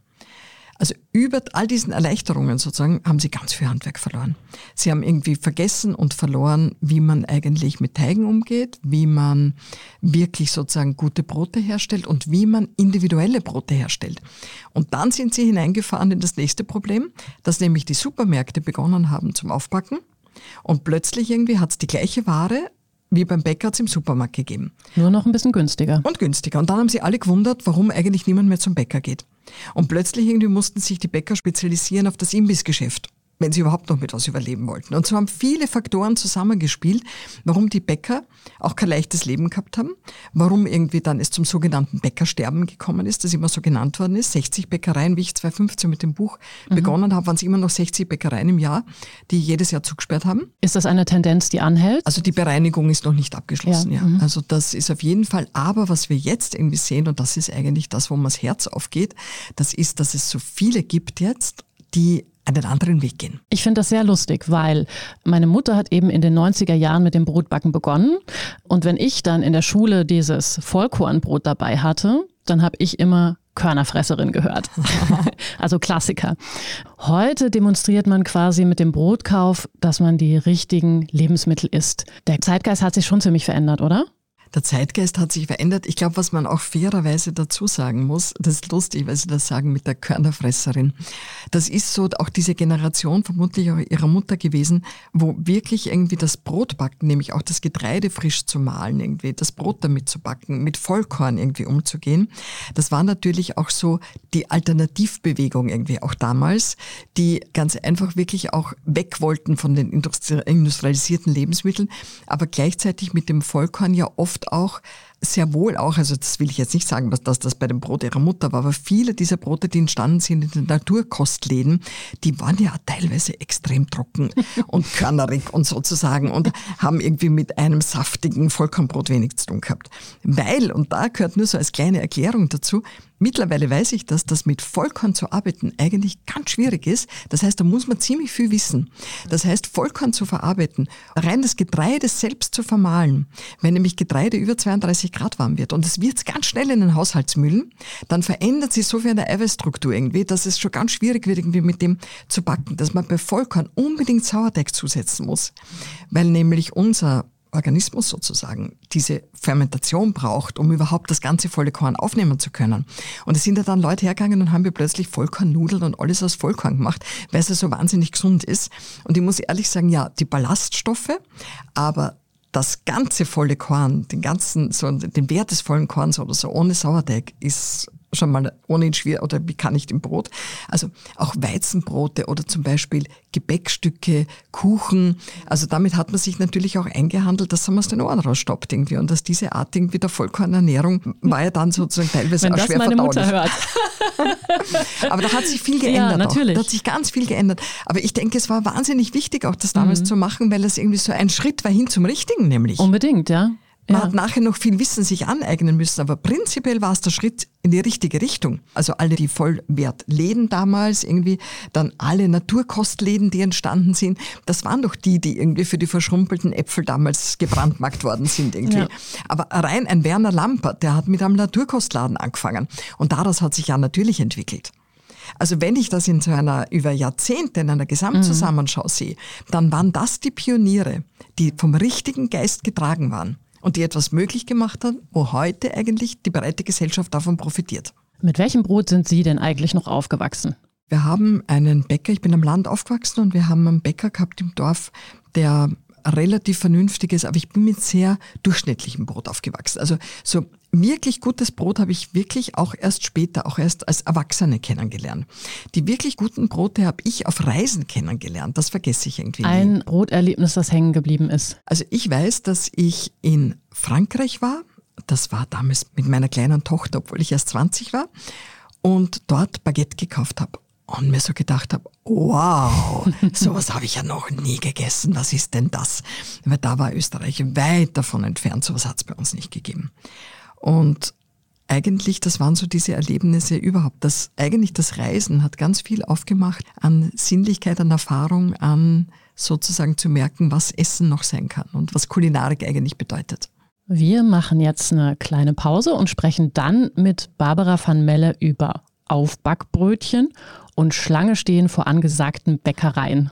Also über all diesen Erleichterungen sozusagen haben sie ganz viel Handwerk verloren. Sie haben irgendwie vergessen und verloren, wie man eigentlich mit Teigen umgeht, wie man wirklich sozusagen gute Brote herstellt und wie man individuelle Brote herstellt. Und dann sind sie hineingefahren in das nächste Problem, dass nämlich die Supermärkte begonnen haben zum Aufpacken. Und plötzlich irgendwie hat es die gleiche Ware, wie beim Bäcker hat es im Supermarkt gegeben. Nur noch ein bisschen günstiger. Und günstiger. Und dann haben sie alle gewundert, warum eigentlich niemand mehr zum Bäcker geht. Und plötzlich irgendwie mussten sich die Bäcker spezialisieren auf das Imbissgeschäft wenn sie überhaupt noch mit was überleben wollten. Und so haben viele Faktoren zusammengespielt, warum die Bäcker auch kein leichtes Leben gehabt haben, warum irgendwie dann es zum sogenannten Bäckersterben gekommen ist, das immer so genannt worden ist. 60 Bäckereien, wie ich 2015 mit dem Buch mhm. begonnen habe, waren es immer noch 60 Bäckereien im Jahr, die jedes Jahr zugesperrt haben. Ist das eine Tendenz, die anhält? Also die Bereinigung ist noch nicht abgeschlossen, ja. ja. Mhm. Also das ist auf jeden Fall, aber was wir jetzt irgendwie sehen, und das ist eigentlich das, wo mir das Herz aufgeht, das ist, dass es so viele gibt jetzt, die einen anderen Weg gehen. Ich finde das sehr lustig, weil meine Mutter hat eben in den 90er Jahren mit dem Brotbacken begonnen. Und wenn ich dann in der Schule dieses Vollkornbrot dabei hatte, dann habe ich immer Körnerfresserin gehört. also Klassiker. Heute demonstriert man quasi mit dem Brotkauf, dass man die richtigen Lebensmittel isst. Der Zeitgeist hat sich schon ziemlich verändert, oder? Der Zeitgeist hat sich verändert. Ich glaube, was man auch fairerweise dazu sagen muss, das ist lustig, weil Sie das sagen mit der Körnerfresserin. Das ist so auch diese Generation vermutlich auch ihrer Mutter gewesen, wo wirklich irgendwie das Brotbacken, nämlich auch das Getreide frisch zu mahlen, irgendwie das Brot damit zu backen, mit Vollkorn irgendwie umzugehen. Das war natürlich auch so die Alternativbewegung irgendwie auch damals, die ganz einfach wirklich auch weg wollten von den industrialisierten Lebensmitteln, aber gleichzeitig mit dem Vollkorn ja oft auch sehr wohl auch, also das will ich jetzt nicht sagen, dass, das bei dem Brot ihrer Mutter war, aber viele dieser Brote, die entstanden sind in den Naturkostläden, die waren ja teilweise extrem trocken und körnerig und sozusagen und haben irgendwie mit einem saftigen Vollkornbrot wenig zu tun gehabt. Weil, und da gehört nur so als kleine Erklärung dazu, Mittlerweile weiß ich, dass das mit Vollkorn zu arbeiten eigentlich ganz schwierig ist. Das heißt, da muss man ziemlich viel wissen. Das heißt, Vollkorn zu verarbeiten, rein das Getreide selbst zu vermahlen. Wenn nämlich Getreide über 32 Grad warm wird und es wird ganz schnell in den Haushaltsmühlen, dann verändert sich so viel an der Eiweißstruktur irgendwie, dass es schon ganz schwierig wird, irgendwie mit dem zu backen, dass man bei Vollkorn unbedingt Sauerteig zusetzen muss. Weil nämlich unser Organismus sozusagen diese Fermentation braucht, um überhaupt das ganze volle Korn aufnehmen zu können. Und es sind ja dann Leute hergegangen und haben wir plötzlich Vollkornnudeln und alles aus Vollkorn gemacht, weil es ja so wahnsinnig gesund ist. Und ich muss ehrlich sagen, ja, die Ballaststoffe, aber das ganze volle Korn, den ganzen, so den Wert des vollen Korns oder so ohne Sauerteig ist schon mal ohnehin schwer oder wie kann ich im Brot. Also auch Weizenbrote oder zum Beispiel Gebäckstücke, Kuchen. Also damit hat man sich natürlich auch eingehandelt, dass man aus den Ohren rausstoppt irgendwie und dass diese Art irgendwie der Vollkornernährung war ja dann sozusagen teilweise Wenn auch das schwer meine verdaulich. Mutter hört. Aber da hat sich viel geändert. Ja, natürlich. Auch. Da hat sich ganz viel geändert. Aber ich denke, es war wahnsinnig wichtig, auch das damals mhm. zu machen, weil es irgendwie so ein Schritt war hin zum Richtigen, nämlich. Unbedingt, ja. Man ja. hat nachher noch viel Wissen sich aneignen müssen, aber prinzipiell war es der Schritt in die richtige Richtung. Also alle die Vollwertläden damals, irgendwie dann alle Naturkostläden, die entstanden sind, das waren doch die, die irgendwie für die verschrumpelten Äpfel damals gebrandmarkt worden sind irgendwie. Ja. Aber rein ein Werner Lampert, der hat mit einem Naturkostladen angefangen und daraus hat sich ja natürlich entwickelt. Also wenn ich das in so einer über Jahrzehnte in einer Gesamtzusammenschau mhm. sehe, dann waren das die Pioniere, die vom richtigen Geist getragen waren und die etwas möglich gemacht hat, wo heute eigentlich die breite Gesellschaft davon profitiert. Mit welchem Brot sind Sie denn eigentlich noch aufgewachsen? Wir haben einen Bäcker, ich bin am Land aufgewachsen und wir haben einen Bäcker gehabt im Dorf, der relativ vernünftiges, aber ich bin mit sehr durchschnittlichem Brot aufgewachsen. Also so wirklich gutes Brot habe ich wirklich auch erst später, auch erst als Erwachsene kennengelernt. Die wirklich guten Brote habe ich auf Reisen kennengelernt. Das vergesse ich irgendwie. Ein Broterlebnis, das hängen geblieben ist. Also ich weiß, dass ich in Frankreich war. Das war damals mit meiner kleinen Tochter, obwohl ich erst 20 war. Und dort Baguette gekauft habe und mir so gedacht habe, wow, sowas habe ich ja noch nie gegessen. Was ist denn das? Weil da war Österreich weit davon entfernt. Sowas hat es bei uns nicht gegeben. Und eigentlich, das waren so diese Erlebnisse überhaupt. Das, eigentlich das Reisen hat ganz viel aufgemacht an Sinnlichkeit, an Erfahrung, an sozusagen zu merken, was Essen noch sein kann und was Kulinarik eigentlich bedeutet. Wir machen jetzt eine kleine Pause und sprechen dann mit Barbara van Melle über Aufbackbrötchen und Schlange stehen vor angesagten Bäckereien.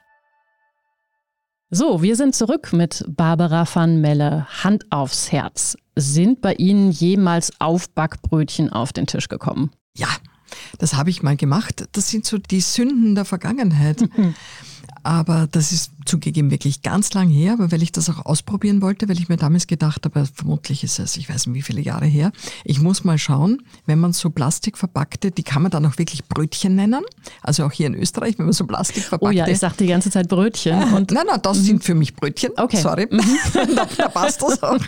So, wir sind zurück mit Barbara van Melle. Hand aufs Herz. Sind bei Ihnen jemals Aufbackbrötchen auf den Tisch gekommen? Ja, das habe ich mal gemacht. Das sind so die Sünden der Vergangenheit. Aber das ist zugegeben wirklich ganz lang her, aber weil ich das auch ausprobieren wollte, weil ich mir damals gedacht habe, vermutlich ist es, ich weiß nicht wie viele Jahre her, ich muss mal schauen, wenn man so Plastik verpackte, die kann man dann auch wirklich Brötchen nennen. Also auch hier in Österreich, wenn man so Plastik verpackte. Oh ja, ich sage die ganze Zeit Brötchen. Äh, und nein, nein, das mhm. sind für mich Brötchen. Okay. Sorry. Mhm. da, da passt das auch.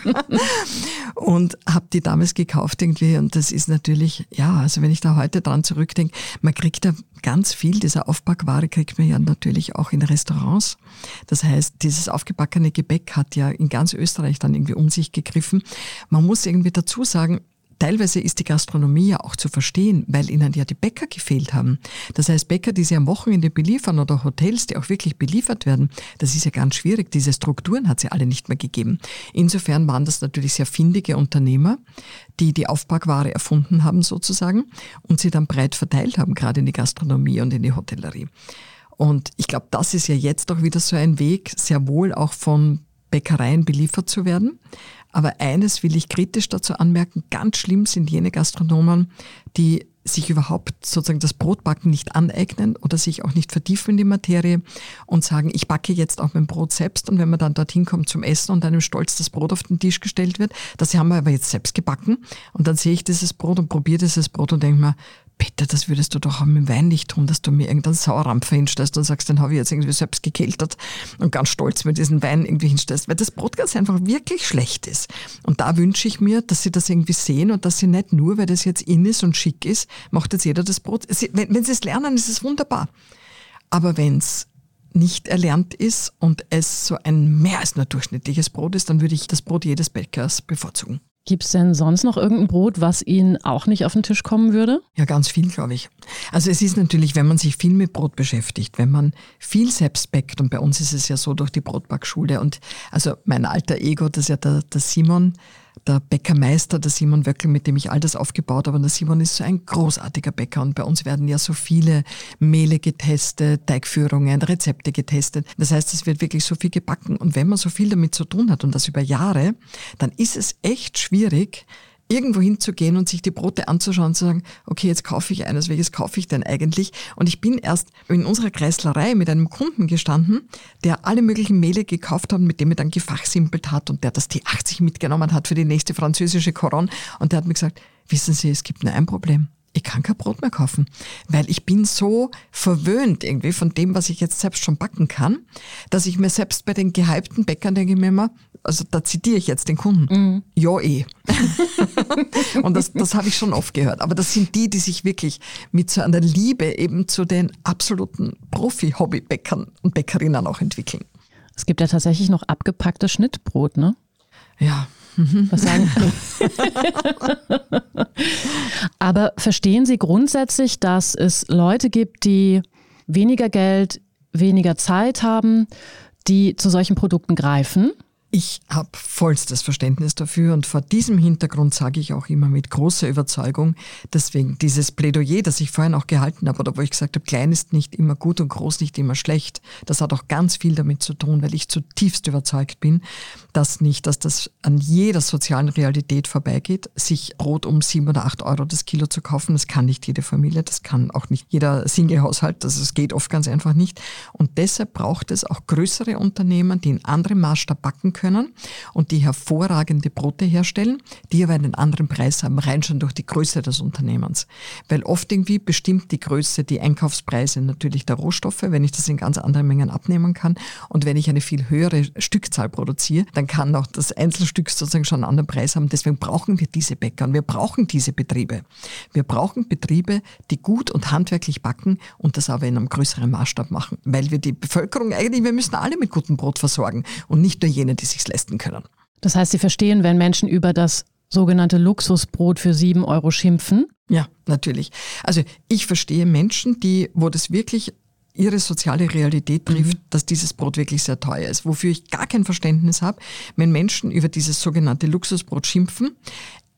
und habe die damals gekauft irgendwie und das ist natürlich, ja, also wenn ich da heute dran zurückdenke, man kriegt da ganz viel dieser Aufbackware kriegt man ja natürlich auch in Restaurants. Das heißt, dieses aufgebackene Gebäck hat ja in ganz Österreich dann irgendwie um sich gegriffen. Man muss irgendwie dazu sagen, Teilweise ist die Gastronomie ja auch zu verstehen, weil ihnen ja die Bäcker gefehlt haben. Das heißt, Bäcker, die sie am Wochenende beliefern oder Hotels, die auch wirklich beliefert werden, das ist ja ganz schwierig. Diese Strukturen hat ja alle nicht mehr gegeben. Insofern waren das natürlich sehr findige Unternehmer, die die Aufbackware erfunden haben sozusagen und sie dann breit verteilt haben, gerade in die Gastronomie und in die Hotellerie. Und ich glaube, das ist ja jetzt auch wieder so ein Weg, sehr wohl auch von Bäckereien beliefert zu werden. Aber eines will ich kritisch dazu anmerken, ganz schlimm sind jene Gastronomen, die sich überhaupt sozusagen das Brotbacken nicht aneignen oder sich auch nicht vertiefen in die Materie und sagen, ich backe jetzt auch mein Brot selbst und wenn man dann dorthin kommt zum Essen und einem stolz das Brot auf den Tisch gestellt wird, das haben wir aber jetzt selbst gebacken und dann sehe ich dieses Brot und probiere dieses Brot und denke mir, bitte, das würdest du doch mit Wein nicht tun, dass du mir irgendeinen Sauerrampfer hinstellst und sagst, den habe ich jetzt irgendwie selbst gekeltert und ganz stolz mit diesem Wein irgendwie hinstellst, weil das Brot ganz einfach wirklich schlecht ist. Und da wünsche ich mir, dass sie das irgendwie sehen und dass sie nicht nur, weil das jetzt in ist und schick ist, macht jetzt jeder das Brot. Wenn, wenn sie es lernen, ist es wunderbar. Aber wenn es nicht erlernt ist und es so ein mehr als nur durchschnittliches Brot ist, dann würde ich das Brot jedes Bäckers bevorzugen. Gibt es denn sonst noch irgendein Brot, was Ihnen auch nicht auf den Tisch kommen würde? Ja, ganz viel, glaube ich. Also es ist natürlich, wenn man sich viel mit Brot beschäftigt, wenn man viel selbst backt, und bei uns ist es ja so durch die Brotbackschule und also mein alter Ego, das ist ja der, der Simon, der Bäckermeister, der Simon Wöckel, mit dem ich all das aufgebaut habe. Und der Simon ist so ein großartiger Bäcker und bei uns werden ja so viele Mehle getestet, Teigführungen, Rezepte getestet. Das heißt, es wird wirklich so viel gebacken. Und wenn man so viel damit zu tun hat und das über Jahre, dann ist es echt schwierig, irgendwo hinzugehen und sich die Brote anzuschauen und zu sagen, okay, jetzt kaufe ich eines, welches kaufe ich denn eigentlich? Und ich bin erst in unserer Kreislerei mit einem Kunden gestanden, der alle möglichen Mehle gekauft hat, mit dem er dann gefachsimpelt hat und der das T80 mitgenommen hat für die nächste französische Coron. Und der hat mir gesagt, wissen Sie, es gibt nur ein Problem ich kann kein Brot mehr kaufen, weil ich bin so verwöhnt irgendwie von dem, was ich jetzt selbst schon backen kann, dass ich mir selbst bei den gehypten Bäckern denke mir immer, also da zitiere ich jetzt den Kunden, mhm. ja eh. und das, das habe ich schon oft gehört. Aber das sind die, die sich wirklich mit so einer Liebe eben zu den absoluten Profi-Hobbybäckern und Bäckerinnen auch entwickeln. Es gibt ja tatsächlich noch abgepacktes Schnittbrot, ne? Ja, was sagen? Aber verstehen Sie grundsätzlich, dass es Leute gibt, die weniger Geld, weniger Zeit haben, die zu solchen Produkten greifen? Ich habe vollstes Verständnis dafür und vor diesem Hintergrund sage ich auch immer mit großer Überzeugung, deswegen dieses Plädoyer, das ich vorhin auch gehalten habe oder wo ich gesagt habe, klein ist nicht immer gut und groß nicht immer schlecht, das hat auch ganz viel damit zu tun, weil ich zutiefst überzeugt bin, dass nicht, dass das an jeder sozialen Realität vorbeigeht, sich Brot um sieben oder acht Euro das Kilo zu kaufen, das kann nicht jede Familie, das kann auch nicht jeder Single-Haushalt, das es geht oft ganz einfach nicht. Und deshalb braucht es auch größere Unternehmen, die in anderem Maßstab backen können können und die hervorragende Brote herstellen, die aber einen anderen Preis haben, rein schon durch die Größe des Unternehmens. Weil oft irgendwie bestimmt die Größe die Einkaufspreise natürlich der Rohstoffe, wenn ich das in ganz anderen Mengen abnehmen kann. Und wenn ich eine viel höhere Stückzahl produziere, dann kann auch das Einzelstück sozusagen schon einen anderen Preis haben. Deswegen brauchen wir diese Bäcker und wir brauchen diese Betriebe. Wir brauchen Betriebe, die gut und handwerklich backen und das aber in einem größeren Maßstab machen, weil wir die Bevölkerung eigentlich, wir müssen alle mit gutem Brot versorgen und nicht nur jene, die sich leisten können. Das heißt, Sie verstehen, wenn Menschen über das sogenannte Luxusbrot für sieben Euro schimpfen? Ja, natürlich. Also ich verstehe Menschen, die, wo das wirklich ihre soziale Realität trifft, mhm. dass dieses Brot wirklich sehr teuer ist. Wofür ich gar kein Verständnis habe, wenn Menschen über dieses sogenannte Luxusbrot schimpfen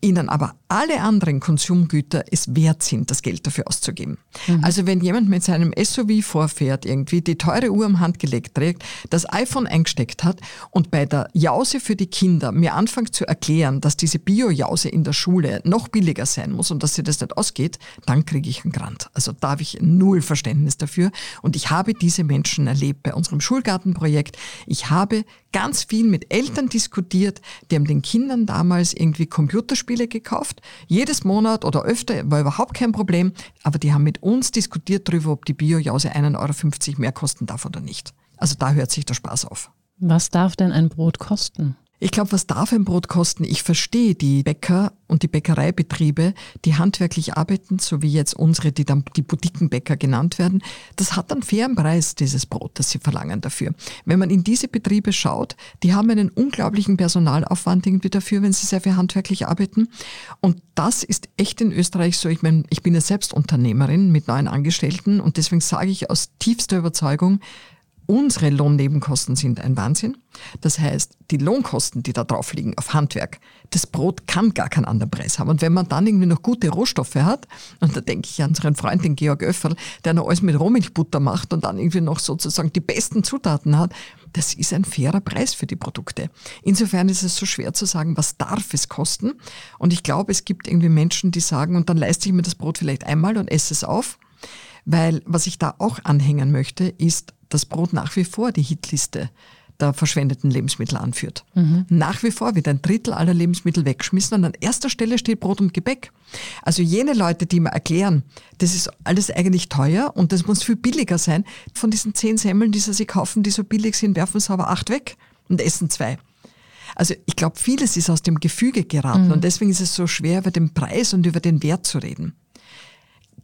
ihnen aber alle anderen Konsumgüter es wert sind, das Geld dafür auszugeben. Mhm. Also wenn jemand mit seinem SUV vorfährt, irgendwie die teure Uhr am Handgelenk trägt, das iPhone eingesteckt hat und bei der Jause für die Kinder mir anfängt zu erklären, dass diese Bio-Jause in der Schule noch billiger sein muss und dass sie das nicht ausgeht, dann kriege ich einen Grant. Also da habe ich null Verständnis dafür und ich habe diese Menschen erlebt bei unserem Schulgartenprojekt. Ich habe ganz viel mit Eltern diskutiert, die haben den Kindern damals irgendwie Computerspiele gekauft. Jedes Monat oder öfter war überhaupt kein Problem, aber die haben mit uns diskutiert darüber, ob die Bio-Jause 1,50 Euro mehr kosten darf oder nicht. Also da hört sich der Spaß auf. Was darf denn ein Brot kosten? Ich glaube, was darf ein Brot kosten? Ich verstehe die Bäcker und die Bäckereibetriebe, die handwerklich arbeiten, so wie jetzt unsere, die dann die Boutiquenbäcker genannt werden. Das hat einen fairen Preis, dieses Brot, das sie verlangen dafür. Wenn man in diese Betriebe schaut, die haben einen unglaublichen Personalaufwand irgendwie dafür, wenn sie sehr viel handwerklich arbeiten. Und das ist echt in Österreich so. Ich meine, ich bin ja selbst Unternehmerin mit neun Angestellten und deswegen sage ich aus tiefster Überzeugung, Unsere Lohnnebenkosten sind ein Wahnsinn. Das heißt, die Lohnkosten, die da drauf liegen auf Handwerk, das Brot kann gar keinen anderen Preis haben. Und wenn man dann irgendwie noch gute Rohstoffe hat, und da denke ich an unseren Freund, den Georg Öfferl, der noch alles mit Rohmilchbutter macht und dann irgendwie noch sozusagen die besten Zutaten hat, das ist ein fairer Preis für die Produkte. Insofern ist es so schwer zu sagen, was darf es kosten. Und ich glaube, es gibt irgendwie Menschen, die sagen, und dann leiste ich mir das Brot vielleicht einmal und esse es auf. Weil was ich da auch anhängen möchte, ist, dass Brot nach wie vor die Hitliste der verschwendeten Lebensmittel anführt. Mhm. Nach wie vor wird ein Drittel aller Lebensmittel weggeschmissen und an erster Stelle steht Brot und Gebäck. Also jene Leute, die mir erklären, das ist alles eigentlich teuer und das muss viel billiger sein, von diesen zehn Semmeln, die sie kaufen, die so billig sind, werfen sie aber acht weg und essen zwei. Also ich glaube, vieles ist aus dem Gefüge geraten mhm. und deswegen ist es so schwer, über den Preis und über den Wert zu reden.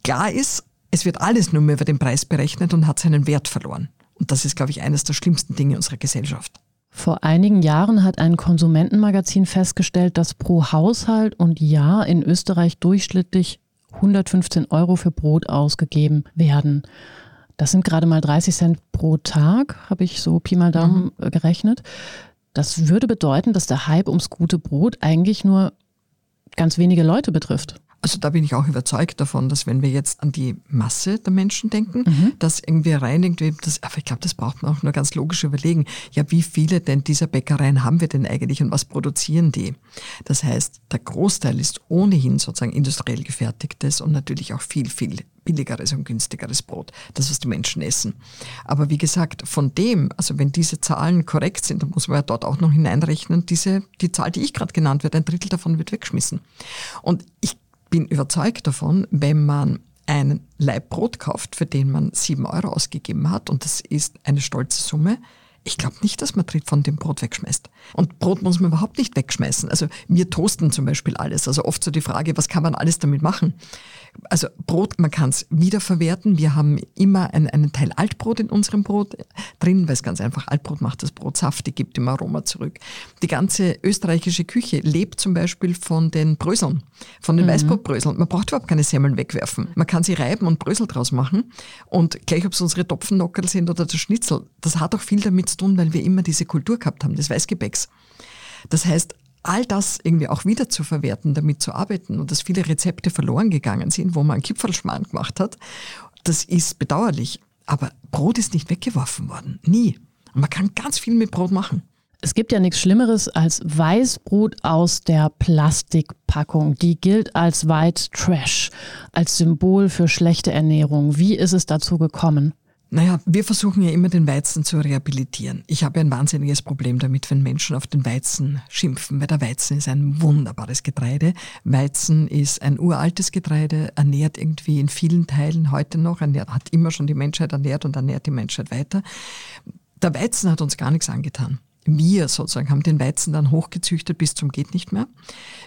Klar ist, es wird alles nur mehr über den Preis berechnet und hat seinen Wert verloren. Und das ist, glaube ich, eines der schlimmsten Dinge unserer Gesellschaft. Vor einigen Jahren hat ein Konsumentenmagazin festgestellt, dass pro Haushalt und Jahr in Österreich durchschnittlich 115 Euro für Brot ausgegeben werden. Das sind gerade mal 30 Cent pro Tag, habe ich so Pi mal Daumen mhm. gerechnet. Das würde bedeuten, dass der Hype ums gute Brot eigentlich nur ganz wenige Leute betrifft. Also da bin ich auch überzeugt davon, dass wenn wir jetzt an die Masse der Menschen denken, mhm. dass irgendwie rein irgendwie, das, aber ich glaube, das braucht man auch nur ganz logisch überlegen. Ja, wie viele denn dieser Bäckereien haben wir denn eigentlich und was produzieren die? Das heißt, der Großteil ist ohnehin sozusagen industriell gefertigtes und natürlich auch viel, viel billigeres und günstigeres Brot, das was die Menschen essen. Aber wie gesagt, von dem, also wenn diese Zahlen korrekt sind, dann muss man ja dort auch noch hineinrechnen, diese, die Zahl, die ich gerade genannt werde, ein Drittel davon wird weggeschmissen. Und ich bin überzeugt davon, wenn man einen Leib Brot kauft, für den man sieben Euro ausgegeben hat, und das ist eine stolze Summe, ich glaube nicht, dass man von dem Brot wegschmeißt. Und Brot muss man überhaupt nicht wegschmeißen. Also wir toasten zum Beispiel alles. Also oft so die Frage, was kann man alles damit machen? Also Brot, man kann es wiederverwerten. Wir haben immer einen, einen Teil Altbrot in unserem Brot drin, weil es ganz einfach Altbrot macht das Brot saftig, gibt im Aroma zurück. Die ganze österreichische Küche lebt zum Beispiel von den Bröseln, von den mhm. Weißbrotbröseln. Man braucht überhaupt keine Semmeln wegwerfen. Man kann sie reiben und Brösel draus machen. Und gleich, ob es unsere Topfennockerl sind oder der Schnitzel, das hat auch viel damit zu tun, weil wir immer diese Kultur gehabt haben des Weißgebäcks. Das heißt, all das irgendwie auch wieder zu verwerten, damit zu arbeiten und dass viele Rezepte verloren gegangen sind, wo man Kipferlschmarrn gemacht hat, das ist bedauerlich. Aber Brot ist nicht weggeworfen worden. Nie. Und man kann ganz viel mit Brot machen. Es gibt ja nichts Schlimmeres als Weißbrot aus der Plastikpackung. Die gilt als White Trash, als Symbol für schlechte Ernährung. Wie ist es dazu gekommen? Naja, wir versuchen ja immer den Weizen zu rehabilitieren. Ich habe ein wahnsinniges Problem damit, wenn Menschen auf den Weizen schimpfen, weil der Weizen ist ein wunderbares Getreide. Weizen ist ein uraltes Getreide, ernährt irgendwie in vielen Teilen heute noch, ernährt, hat immer schon die Menschheit ernährt und ernährt die Menschheit weiter. Der Weizen hat uns gar nichts angetan. Wir sozusagen haben den Weizen dann hochgezüchtet bis zum geht nicht mehr.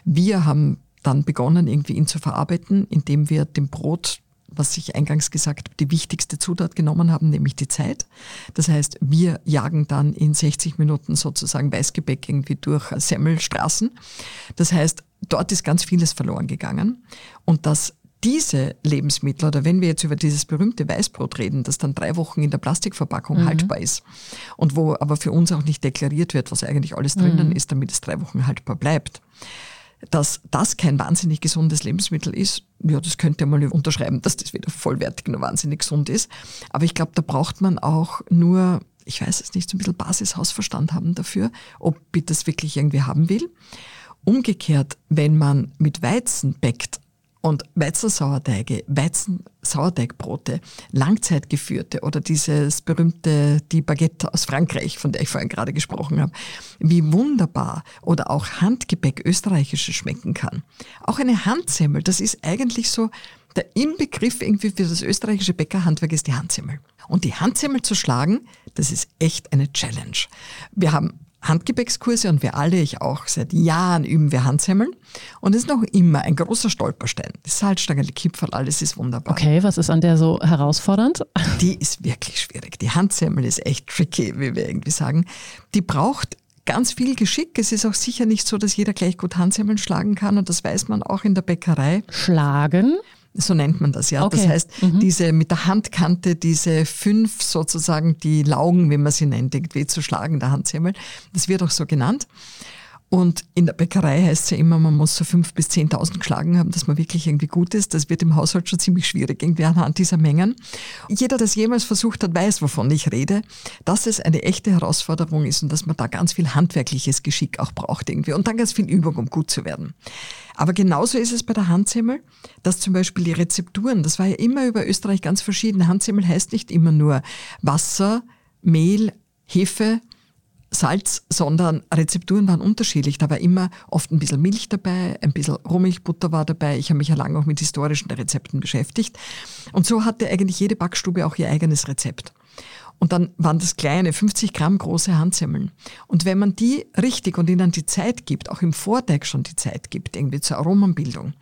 Wir haben dann begonnen, irgendwie ihn zu verarbeiten, indem wir dem Brot was ich eingangs gesagt habe, die wichtigste Zutat genommen haben, nämlich die Zeit. Das heißt, wir jagen dann in 60 Minuten sozusagen Weißgebäck irgendwie durch Semmelstraßen. Das heißt, dort ist ganz vieles verloren gegangen. Und dass diese Lebensmittel, oder wenn wir jetzt über dieses berühmte Weißbrot reden, das dann drei Wochen in der Plastikverpackung mhm. haltbar ist und wo aber für uns auch nicht deklariert wird, was eigentlich alles drinnen mhm. ist, damit es drei Wochen haltbar bleibt, dass das kein wahnsinnig gesundes Lebensmittel ist, ja, das könnte man unterschreiben, dass das weder vollwertig noch wahnsinnig gesund ist. Aber ich glaube, da braucht man auch nur, ich weiß es nicht, so ein bisschen Basishausverstand haben dafür, ob ich das wirklich irgendwie haben will. Umgekehrt, wenn man mit Weizen bäckt, und Weizensauerteige, Weizensauerteigbrote, langzeitgeführte oder dieses berühmte, die Baguette aus Frankreich, von der ich vorhin gerade gesprochen habe, wie wunderbar oder auch Handgebäck österreichisches schmecken kann. Auch eine Handsemmel, das ist eigentlich so, der Inbegriff irgendwie für das österreichische Bäckerhandwerk ist die Handsemmel. Und die Handsemmel zu schlagen, das ist echt eine Challenge. Wir haben Handgepäckskurse und wir alle, ich auch, seit Jahren üben wir Handsemmeln. Und es ist noch immer ein großer Stolperstein. Die Salzstange, die Kipferl, alles ist wunderbar. Okay, was ist an der so herausfordernd? Die ist wirklich schwierig. Die Handsemmel ist echt tricky, wie wir irgendwie sagen. Die braucht ganz viel Geschick. Es ist auch sicher nicht so, dass jeder gleich gut Handsemmeln schlagen kann und das weiß man auch in der Bäckerei. Schlagen? So nennt man das, ja. Okay. Das heißt, mhm. diese mit der Handkante, diese fünf sozusagen die Laugen, wie man sie nennt, irgendwie zu schlagen, der Handsemmel, das wird auch so genannt. Und in der Bäckerei heißt es ja immer, man muss so fünf bis zehntausend geschlagen haben, dass man wirklich irgendwie gut ist. Das wird im Haushalt schon ziemlich schwierig, irgendwie anhand dieser Mengen. Jeder, der es jemals versucht hat, weiß, wovon ich rede, dass es eine echte Herausforderung ist und dass man da ganz viel handwerkliches Geschick auch braucht irgendwie und dann ganz viel Übung, um gut zu werden. Aber genauso ist es bei der Handsemmel, dass zum Beispiel die Rezepturen, das war ja immer über Österreich ganz verschieden. Handsemmel heißt nicht immer nur Wasser, Mehl, Hefe, Salz, sondern Rezepturen waren unterschiedlich. Da war immer oft ein bisschen Milch dabei, ein bisschen Rohmilchbutter war dabei. Ich habe mich ja lange auch mit historischen Rezepten beschäftigt. Und so hatte eigentlich jede Backstube auch ihr eigenes Rezept. Und dann waren das kleine, 50 Gramm große Handsemmeln. Und wenn man die richtig und ihnen die Zeit gibt, auch im Vorteig schon die Zeit gibt, irgendwie zur Aromenbildung,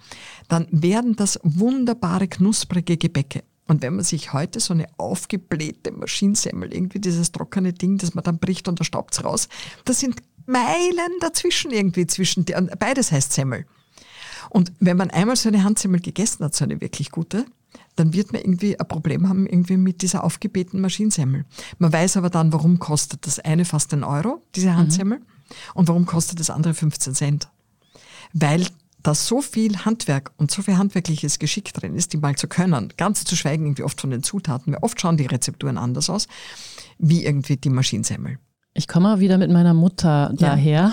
dann werden das wunderbare, knusprige Gebäcke. Und wenn man sich heute so eine aufgeblähte Maschinensemmel, irgendwie dieses trockene Ding, das man dann bricht und da staubt's raus, das sind Meilen dazwischen irgendwie zwischen, die, beides heißt Semmel. Und wenn man einmal so eine Handsemmel gegessen hat, so eine wirklich gute, dann wird man irgendwie ein Problem haben irgendwie mit dieser aufgeblähten Maschinensemmel. Man weiß aber dann, warum kostet das eine fast ein Euro, diese mhm. Handsemmel, mhm. und warum kostet das andere 15 Cent. Weil da so viel Handwerk und so viel handwerkliches Geschick drin ist, die mal zu können, ganz zu schweigen irgendwie oft von den Zutaten, weil oft schauen die Rezepturen anders aus, wie irgendwie die Maschinensemmel. Ich komme mal wieder mit meiner Mutter daher.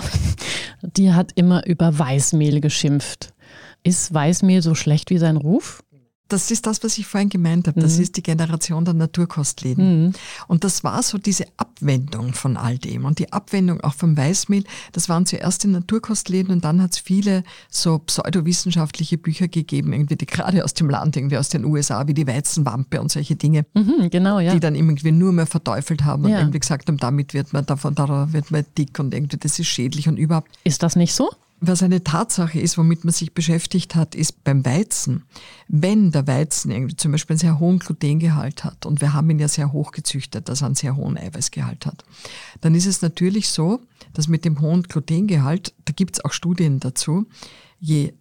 Ja. Die hat immer über Weißmehl geschimpft. Ist Weißmehl so schlecht wie sein Ruf? Das ist das, was ich vorhin gemeint habe. Das mhm. ist die Generation der Naturkostläden. Mhm. Und das war so diese Abwendung von all dem. Und die Abwendung auch vom Weißmehl, das waren zuerst die Naturkostläden und dann hat es viele so pseudowissenschaftliche Bücher gegeben, irgendwie die gerade aus dem Land, irgendwie aus den USA, wie die Weizenwampe und solche Dinge. Mhm, genau, ja. Die dann irgendwie nur mehr verteufelt haben ja. und irgendwie gesagt haben, damit wird man davon, da wird man dick und irgendwie das ist schädlich und überhaupt. Ist das nicht so? Was eine Tatsache ist, womit man sich beschäftigt hat, ist beim Weizen. Wenn der Weizen irgendwie zum Beispiel einen sehr hohen Glutengehalt hat, und wir haben ihn ja sehr hoch gezüchtet, dass er einen sehr hohen Eiweißgehalt hat, dann ist es natürlich so, dass mit dem hohen Glutengehalt, da gibt es auch Studien dazu, je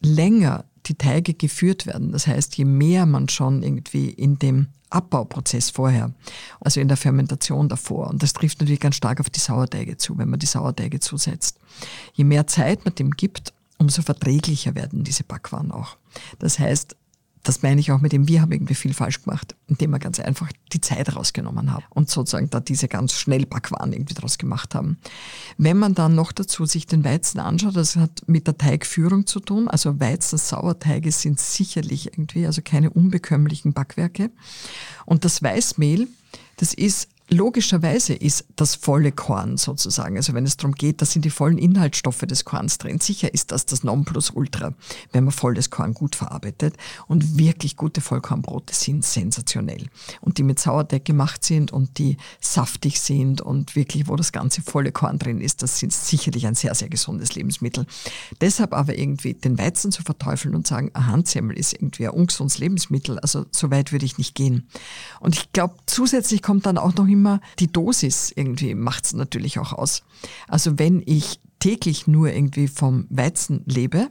länger die Teige geführt werden. Das heißt, je mehr man schon irgendwie in dem Abbauprozess vorher, also in der Fermentation davor, und das trifft natürlich ganz stark auf die Sauerteige zu, wenn man die Sauerteige zusetzt. Je mehr Zeit man dem gibt, umso verträglicher werden diese Backwaren auch. Das heißt, das meine ich auch mit dem, wir haben irgendwie viel falsch gemacht, indem wir ganz einfach die Zeit rausgenommen haben und sozusagen da diese ganz schnell Backwaren irgendwie draus gemacht haben. Wenn man dann noch dazu sich den Weizen anschaut, das hat mit der Teigführung zu tun. Also Weizen, Sauerteige sind sicherlich irgendwie, also keine unbekömmlichen Backwerke. Und das Weißmehl, das ist Logischerweise ist das volle Korn sozusagen, also wenn es darum geht, da sind die vollen Inhaltsstoffe des Korns drin. Sicher ist das das Nonplusultra, wenn man volles Korn gut verarbeitet. Und wirklich gute Vollkornbrote sind sensationell. Und die mit Sauerteig gemacht sind und die saftig sind und wirklich, wo das ganze volle Korn drin ist, das sind sicherlich ein sehr, sehr gesundes Lebensmittel. Deshalb aber irgendwie den Weizen zu verteufeln und sagen, ein Handsemmel ist irgendwie ein ungesundes Lebensmittel, also so weit würde ich nicht gehen. Und ich glaube, zusätzlich kommt dann auch noch immer die Dosis irgendwie macht es natürlich auch aus. Also wenn ich täglich nur irgendwie vom Weizen lebe,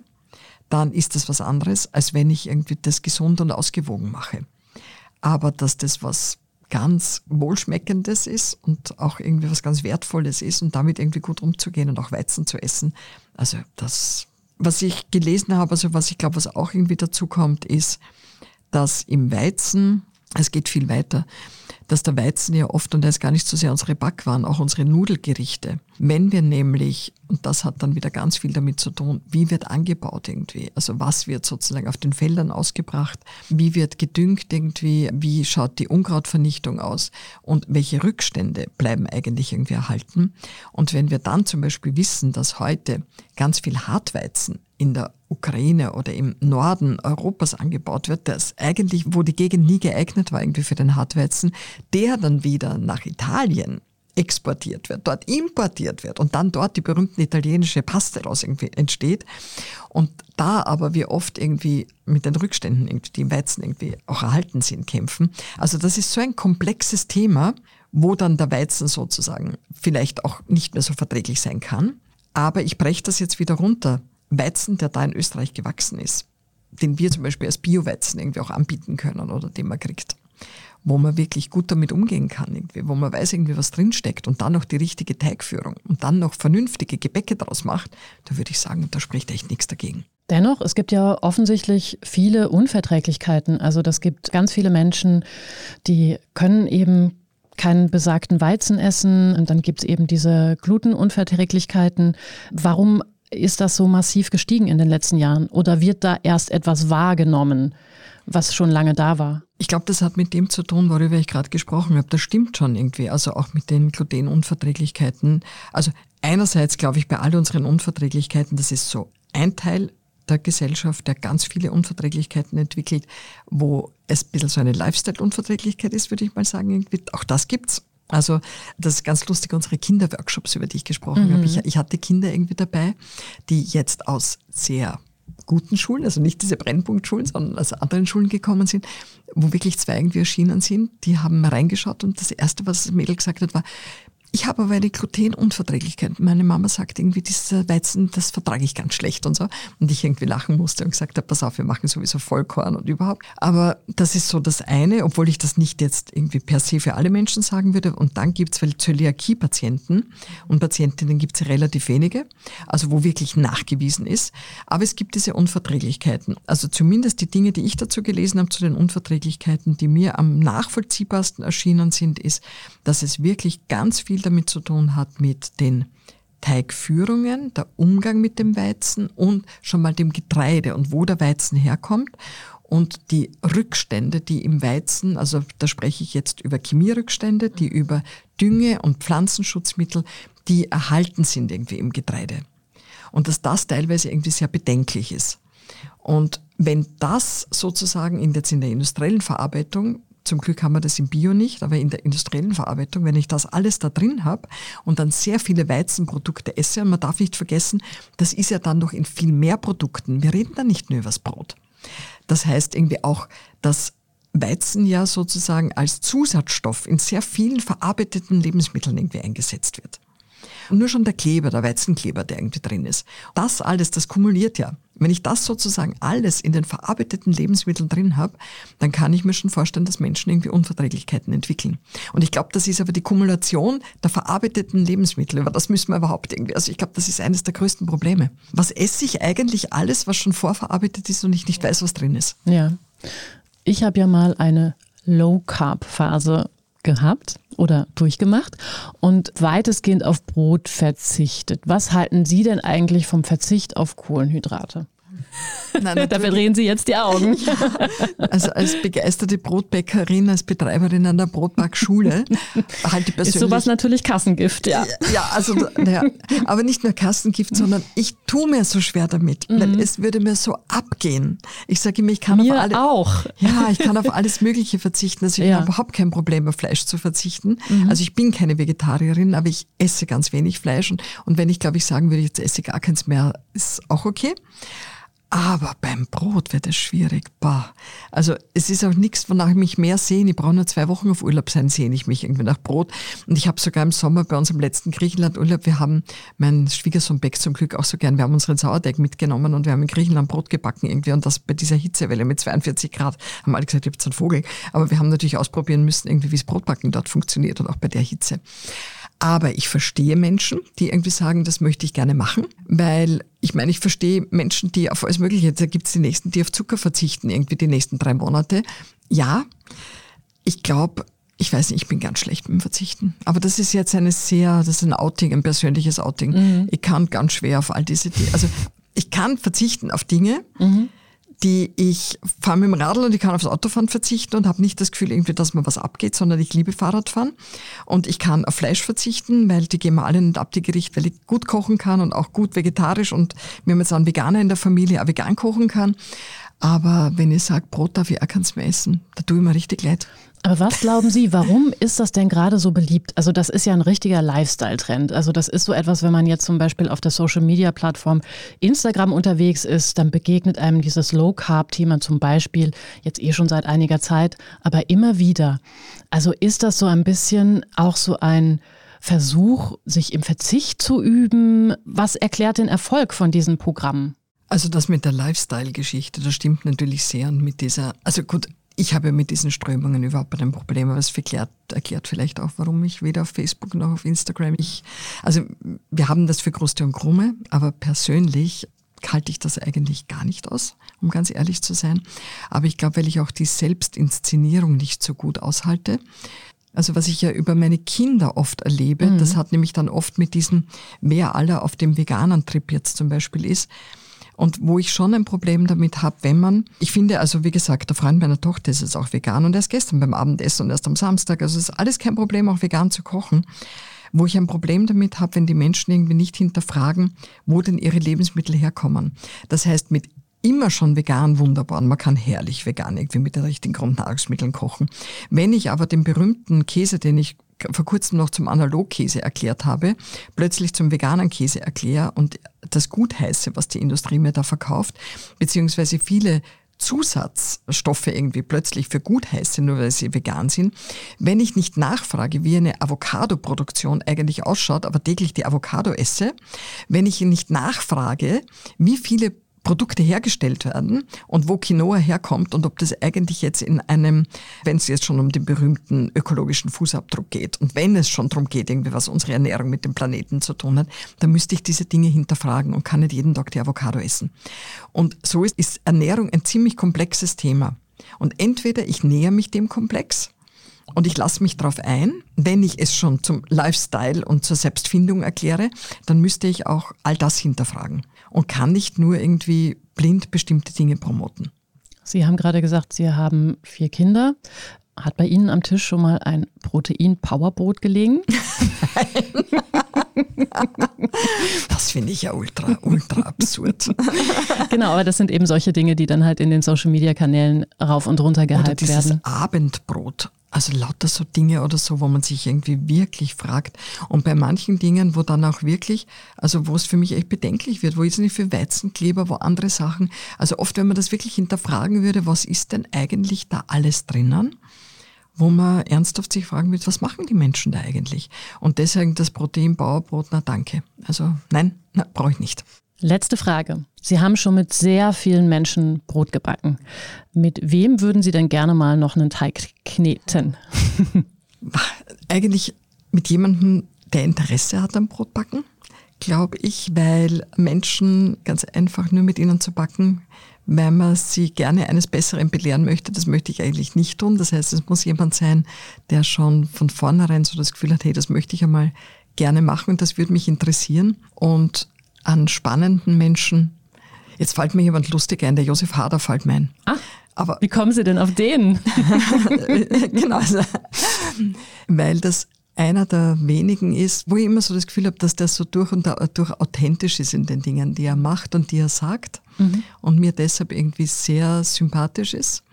dann ist das was anderes, als wenn ich irgendwie das gesund und ausgewogen mache. Aber dass das was ganz Wohlschmeckendes ist und auch irgendwie was ganz Wertvolles ist und damit irgendwie gut umzugehen und auch Weizen zu essen. Also das, was ich gelesen habe, also was ich glaube, was auch irgendwie dazu kommt, ist, dass im Weizen, es geht viel weiter, dass der Weizen ja oft, und da ist gar nicht so sehr unsere Backwaren, auch unsere Nudelgerichte. Wenn wir nämlich, und das hat dann wieder ganz viel damit zu tun, wie wird angebaut irgendwie, also was wird sozusagen auf den Feldern ausgebracht, wie wird gedüngt irgendwie, wie schaut die Unkrautvernichtung aus und welche Rückstände bleiben eigentlich irgendwie erhalten. Und wenn wir dann zum Beispiel wissen, dass heute ganz viel Hartweizen in der Ukraine oder im Norden Europas angebaut wird, das eigentlich, wo die Gegend nie geeignet war irgendwie für den Hartweizen, der dann wieder nach Italien exportiert wird, dort importiert wird und dann dort die berühmten italienische Paste raus irgendwie entsteht. Und da aber wir oft irgendwie mit den Rückständen, die im Weizen irgendwie auch erhalten sind, kämpfen. Also das ist so ein komplexes Thema, wo dann der Weizen sozusagen vielleicht auch nicht mehr so verträglich sein kann. Aber ich breche das jetzt wieder runter. Weizen, der da in Österreich gewachsen ist, den wir zum Beispiel als Bio-Weizen irgendwie auch anbieten können oder den man kriegt, wo man wirklich gut damit umgehen kann, irgendwie, wo man weiß irgendwie, was drinsteckt und dann noch die richtige Teigführung und dann noch vernünftige Gebäcke daraus macht, da würde ich sagen, da spricht echt nichts dagegen. Dennoch, es gibt ja offensichtlich viele Unverträglichkeiten. Also das gibt ganz viele Menschen, die können eben keinen besagten Weizen essen und dann gibt es eben diese Glutenunverträglichkeiten. Warum ist das so massiv gestiegen in den letzten Jahren oder wird da erst etwas wahrgenommen, was schon lange da war? Ich glaube, das hat mit dem zu tun, worüber ich gerade gesprochen habe. Das stimmt schon irgendwie. Also auch mit den Glutenunverträglichkeiten. Also einerseits glaube ich bei all unseren Unverträglichkeiten, das ist so ein Teil der Gesellschaft, der ganz viele Unverträglichkeiten entwickelt, wo es ein bisschen so eine Lifestyle-Unverträglichkeit ist, würde ich mal sagen. Auch das gibt's. Also das ist ganz lustig, unsere Kinderworkshops, über die ich gesprochen mhm. habe. Ich, ich hatte Kinder irgendwie dabei, die jetzt aus sehr guten Schulen, also nicht diese Brennpunktschulen, sondern aus anderen Schulen gekommen sind, wo wirklich zwei irgendwie erschienen sind, die haben reingeschaut und das Erste, was das Mädel gesagt hat, war, ich habe aber eine Glutenunverträglichkeit. Meine Mama sagt irgendwie, dieser Weizen, das vertrage ich ganz schlecht und so. Und ich irgendwie lachen musste und gesagt habe, pass auf, wir machen sowieso Vollkorn und überhaupt. Aber das ist so das eine, obwohl ich das nicht jetzt irgendwie per se für alle Menschen sagen würde. Und dann gibt es, weil Zöliakie-Patienten und Patientinnen gibt es relativ wenige, also wo wirklich nachgewiesen ist. Aber es gibt diese Unverträglichkeiten. Also zumindest die Dinge, die ich dazu gelesen habe, zu den Unverträglichkeiten, die mir am nachvollziehbarsten erschienen sind, ist, dass es wirklich ganz viel damit zu tun hat mit den Teigführungen, der Umgang mit dem Weizen und schon mal dem Getreide und wo der Weizen herkommt und die Rückstände, die im Weizen, also da spreche ich jetzt über Chemierückstände, die über Dünge und Pflanzenschutzmittel, die erhalten sind irgendwie im Getreide. Und dass das teilweise irgendwie sehr bedenklich ist. Und wenn das sozusagen in, jetzt in der industriellen Verarbeitung zum Glück haben wir das im Bio nicht, aber in der industriellen Verarbeitung, wenn ich das alles da drin habe und dann sehr viele Weizenprodukte esse, und man darf nicht vergessen, das ist ja dann noch in viel mehr Produkten. Wir reden da nicht nur über das Brot. Das heißt irgendwie auch, dass Weizen ja sozusagen als Zusatzstoff in sehr vielen verarbeiteten Lebensmitteln irgendwie eingesetzt wird. Und nur schon der Kleber, der Weizenkleber, der irgendwie drin ist. Das alles, das kumuliert ja. Wenn ich das sozusagen alles in den verarbeiteten Lebensmitteln drin habe, dann kann ich mir schon vorstellen, dass Menschen irgendwie Unverträglichkeiten entwickeln. Und ich glaube, das ist aber die Kumulation der verarbeiteten Lebensmittel. Über das müssen wir überhaupt irgendwie. Also ich glaube, das ist eines der größten Probleme. Was esse ich eigentlich alles, was schon vorverarbeitet ist und ich nicht weiß, was drin ist? Ja. Ich habe ja mal eine Low-Carb-Phase gehabt oder durchgemacht und weitestgehend auf Brot verzichtet. Was halten Sie denn eigentlich vom Verzicht auf Kohlenhydrate? Nein, da verdrehen Sie jetzt die Augen. Ja, also als begeisterte Brotbäckerin, als Betreiberin einer Brotbackschule halte ich persönlich... Ist sowas natürlich Kassengift, ja. Ja, also, naja, aber nicht nur Kassengift, sondern ich tue mir so schwer damit, mhm. weil es würde mir so abgehen. Ich sage immer, ich kann mir auf alle, auch. Ja, ich kann auf alles Mögliche verzichten. Also ich ja. habe überhaupt kein Problem, auf Fleisch zu verzichten. Mhm. Also ich bin keine Vegetarierin, aber ich esse ganz wenig Fleisch und, und wenn ich, glaube ich, sagen würde, jetzt esse ich gar keins mehr, ist auch okay. Aber beim Brot wird es schwierig. Bah. Also es ist auch nichts, wonach ich mich mehr sehne. Ich brauche nur zwei Wochen auf Urlaub sein, sehne ich mich irgendwie nach Brot. Und ich habe sogar im Sommer bei unserem letzten Griechenland-Urlaub, wir haben, mein Schwiegersohn Beck zum Glück auch so gern, wir haben unseren Sauerteig mitgenommen und wir haben in Griechenland Brot gebacken irgendwie. Und das bei dieser Hitzewelle mit 42 Grad haben alle gesagt, ich habe einen Vogel. Aber wir haben natürlich ausprobieren müssen, irgendwie, wie das Brotbacken dort funktioniert und auch bei der Hitze. Aber ich verstehe Menschen, die irgendwie sagen, das möchte ich gerne machen, weil ich meine, ich verstehe Menschen, die auf alles Mögliche, da gibt es die nächsten, die auf Zucker verzichten, irgendwie die nächsten drei Monate. Ja, ich glaube, ich weiß nicht, ich bin ganz schlecht beim Verzichten. Aber das ist jetzt eine sehr, das ist ein Outing, ein persönliches Outing. Mhm. Ich kann ganz schwer auf all diese Dinge, also ich kann verzichten auf Dinge, mhm die ich fahre mit dem Radl und ich kann aufs Autofahren verzichten und habe nicht das Gefühl irgendwie, dass mir was abgeht, sondern ich liebe Fahrradfahren und ich kann auf Fleisch verzichten, weil die gehen mir alle nicht ab, die Gerichte, weil ich gut kochen kann und auch gut vegetarisch und wir haben jetzt einen Veganer in der Familie, auch vegan kochen kann. Aber wenn ich sage, Brot darf ich auch keins mehr essen, da tue ich mir richtig leid. Aber was glauben Sie, warum ist das denn gerade so beliebt? Also das ist ja ein richtiger Lifestyle-Trend. Also das ist so etwas, wenn man jetzt zum Beispiel auf der Social-Media-Plattform Instagram unterwegs ist, dann begegnet einem dieses Low-Carb-Thema zum Beispiel jetzt eh schon seit einiger Zeit, aber immer wieder. Also ist das so ein bisschen auch so ein Versuch, sich im Verzicht zu üben? Was erklärt den Erfolg von diesen Programmen? Also das mit der Lifestyle-Geschichte, das stimmt natürlich sehr und mit dieser, also gut, ich habe mit diesen Strömungen überhaupt ein Problem, aber es erklärt, erklärt vielleicht auch, warum ich weder auf Facebook noch auf Instagram, ich, also wir haben das für Kruste und Krumme, aber persönlich halte ich das eigentlich gar nicht aus, um ganz ehrlich zu sein. Aber ich glaube, weil ich auch die Selbstinszenierung nicht so gut aushalte. Also was ich ja über meine Kinder oft erlebe, mhm. das hat nämlich dann oft mit diesem, wer aller auf dem veganen Trip jetzt zum Beispiel ist, und wo ich schon ein Problem damit habe, wenn man, ich finde also, wie gesagt, der Freund meiner Tochter ist jetzt auch vegan und erst gestern beim Abendessen und erst am Samstag, also es ist alles kein Problem, auch vegan zu kochen. Wo ich ein Problem damit habe, wenn die Menschen irgendwie nicht hinterfragen, wo denn ihre Lebensmittel herkommen. Das heißt, mit immer schon vegan wunderbar und man kann herrlich vegan irgendwie mit den richtigen Grundnahrungsmitteln kochen. Wenn ich aber den berühmten Käse, den ich vor kurzem noch zum Analogkäse erklärt habe, plötzlich zum veganen Käse erkläre und das gut heiße, was die Industrie mir da verkauft, beziehungsweise viele Zusatzstoffe irgendwie plötzlich für gut heiße, nur weil sie vegan sind. Wenn ich nicht nachfrage, wie eine Avocado-Produktion eigentlich ausschaut, aber täglich die Avocado esse, wenn ich nicht nachfrage, wie viele Produkte hergestellt werden und wo Quinoa herkommt und ob das eigentlich jetzt in einem, wenn es jetzt schon um den berühmten ökologischen Fußabdruck geht und wenn es schon darum geht, irgendwie was unsere Ernährung mit dem Planeten zu tun hat, dann müsste ich diese Dinge hinterfragen und kann nicht jeden Tag die Avocado essen. Und so ist, ist Ernährung ein ziemlich komplexes Thema. Und entweder ich näher mich dem Komplex und ich lasse mich darauf ein, wenn ich es schon zum Lifestyle und zur Selbstfindung erkläre, dann müsste ich auch all das hinterfragen und kann nicht nur irgendwie blind bestimmte Dinge promoten. Sie haben gerade gesagt, Sie haben vier Kinder. Hat bei Ihnen am Tisch schon mal ein Protein-Powerbrot gelegen? Nein. das finde ich ja ultra, ultra absurd. genau, aber das sind eben solche Dinge, die dann halt in den Social-Media-Kanälen rauf und runter gehypt Oder dieses werden. Abendbrot. Also lauter so Dinge oder so, wo man sich irgendwie wirklich fragt. Und bei manchen Dingen, wo dann auch wirklich, also wo es für mich echt bedenklich wird, wo ist nicht für Weizenkleber, wo andere Sachen, also oft, wenn man das wirklich hinterfragen würde, was ist denn eigentlich da alles drinnen? wo man ernsthaft sich fragen wird, was machen die Menschen da eigentlich? Und deswegen das Protein Bauerbrot, na danke. Also nein, brauche ich nicht. Letzte Frage. Sie haben schon mit sehr vielen Menschen Brot gebacken. Mit wem würden Sie denn gerne mal noch einen Teig kneten? Eigentlich mit jemandem, der Interesse hat am Brotbacken, glaube ich, weil Menschen ganz einfach nur mit ihnen zu backen, weil man sie gerne eines Besseren belehren möchte, das möchte ich eigentlich nicht tun. Das heißt, es muss jemand sein, der schon von vornherein so das Gefühl hat, hey, das möchte ich einmal gerne machen und das würde mich interessieren. Und an spannenden Menschen. Jetzt fällt mir jemand lustig ein, der Josef Hader fällt mir ein. Ah, aber wie kommen Sie denn auf den? genau, also, weil das einer der wenigen ist, wo ich immer so das Gefühl habe, dass der so durch und durch authentisch ist in den Dingen, die er macht und die er sagt mhm. und mir deshalb irgendwie sehr sympathisch ist.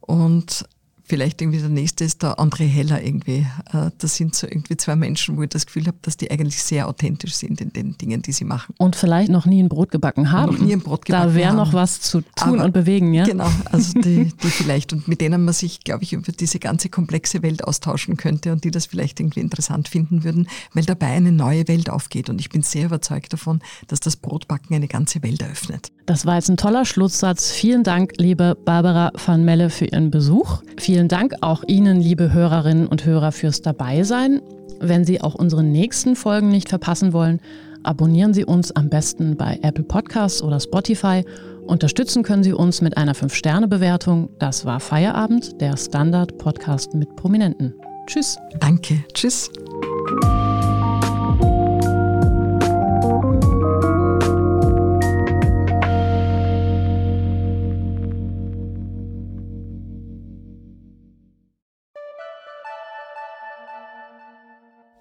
Und vielleicht irgendwie der nächste ist der André Heller irgendwie. Äh, das sind so irgendwie zwei Menschen, wo ich das Gefühl habe, dass die eigentlich sehr authentisch sind in den Dingen, die sie machen. Und vielleicht noch nie ein Brot gebacken haben. Noch nie ein Brot gebacken Da wäre noch was zu tun Aber und bewegen, ja? Genau, also die, die vielleicht und mit denen man sich, glaube ich, über diese ganze komplexe Welt austauschen könnte und die das vielleicht irgendwie interessant finden würden, weil dabei eine neue Welt aufgeht. Und ich bin sehr überzeugt davon, dass das Brotbacken eine ganze Welt eröffnet. Das war jetzt ein toller Schlusssatz. Vielen Dank, liebe Barbara van Melle, für Ihren Besuch. Vielen Dank auch Ihnen, liebe Hörerinnen und Hörer, fürs Dabeisein. Wenn Sie auch unsere nächsten Folgen nicht verpassen wollen, abonnieren Sie uns am besten bei Apple Podcasts oder Spotify. Unterstützen können Sie uns mit einer 5-Sterne-Bewertung. Das war Feierabend, der Standard-Podcast mit Prominenten. Tschüss. Danke. Tschüss.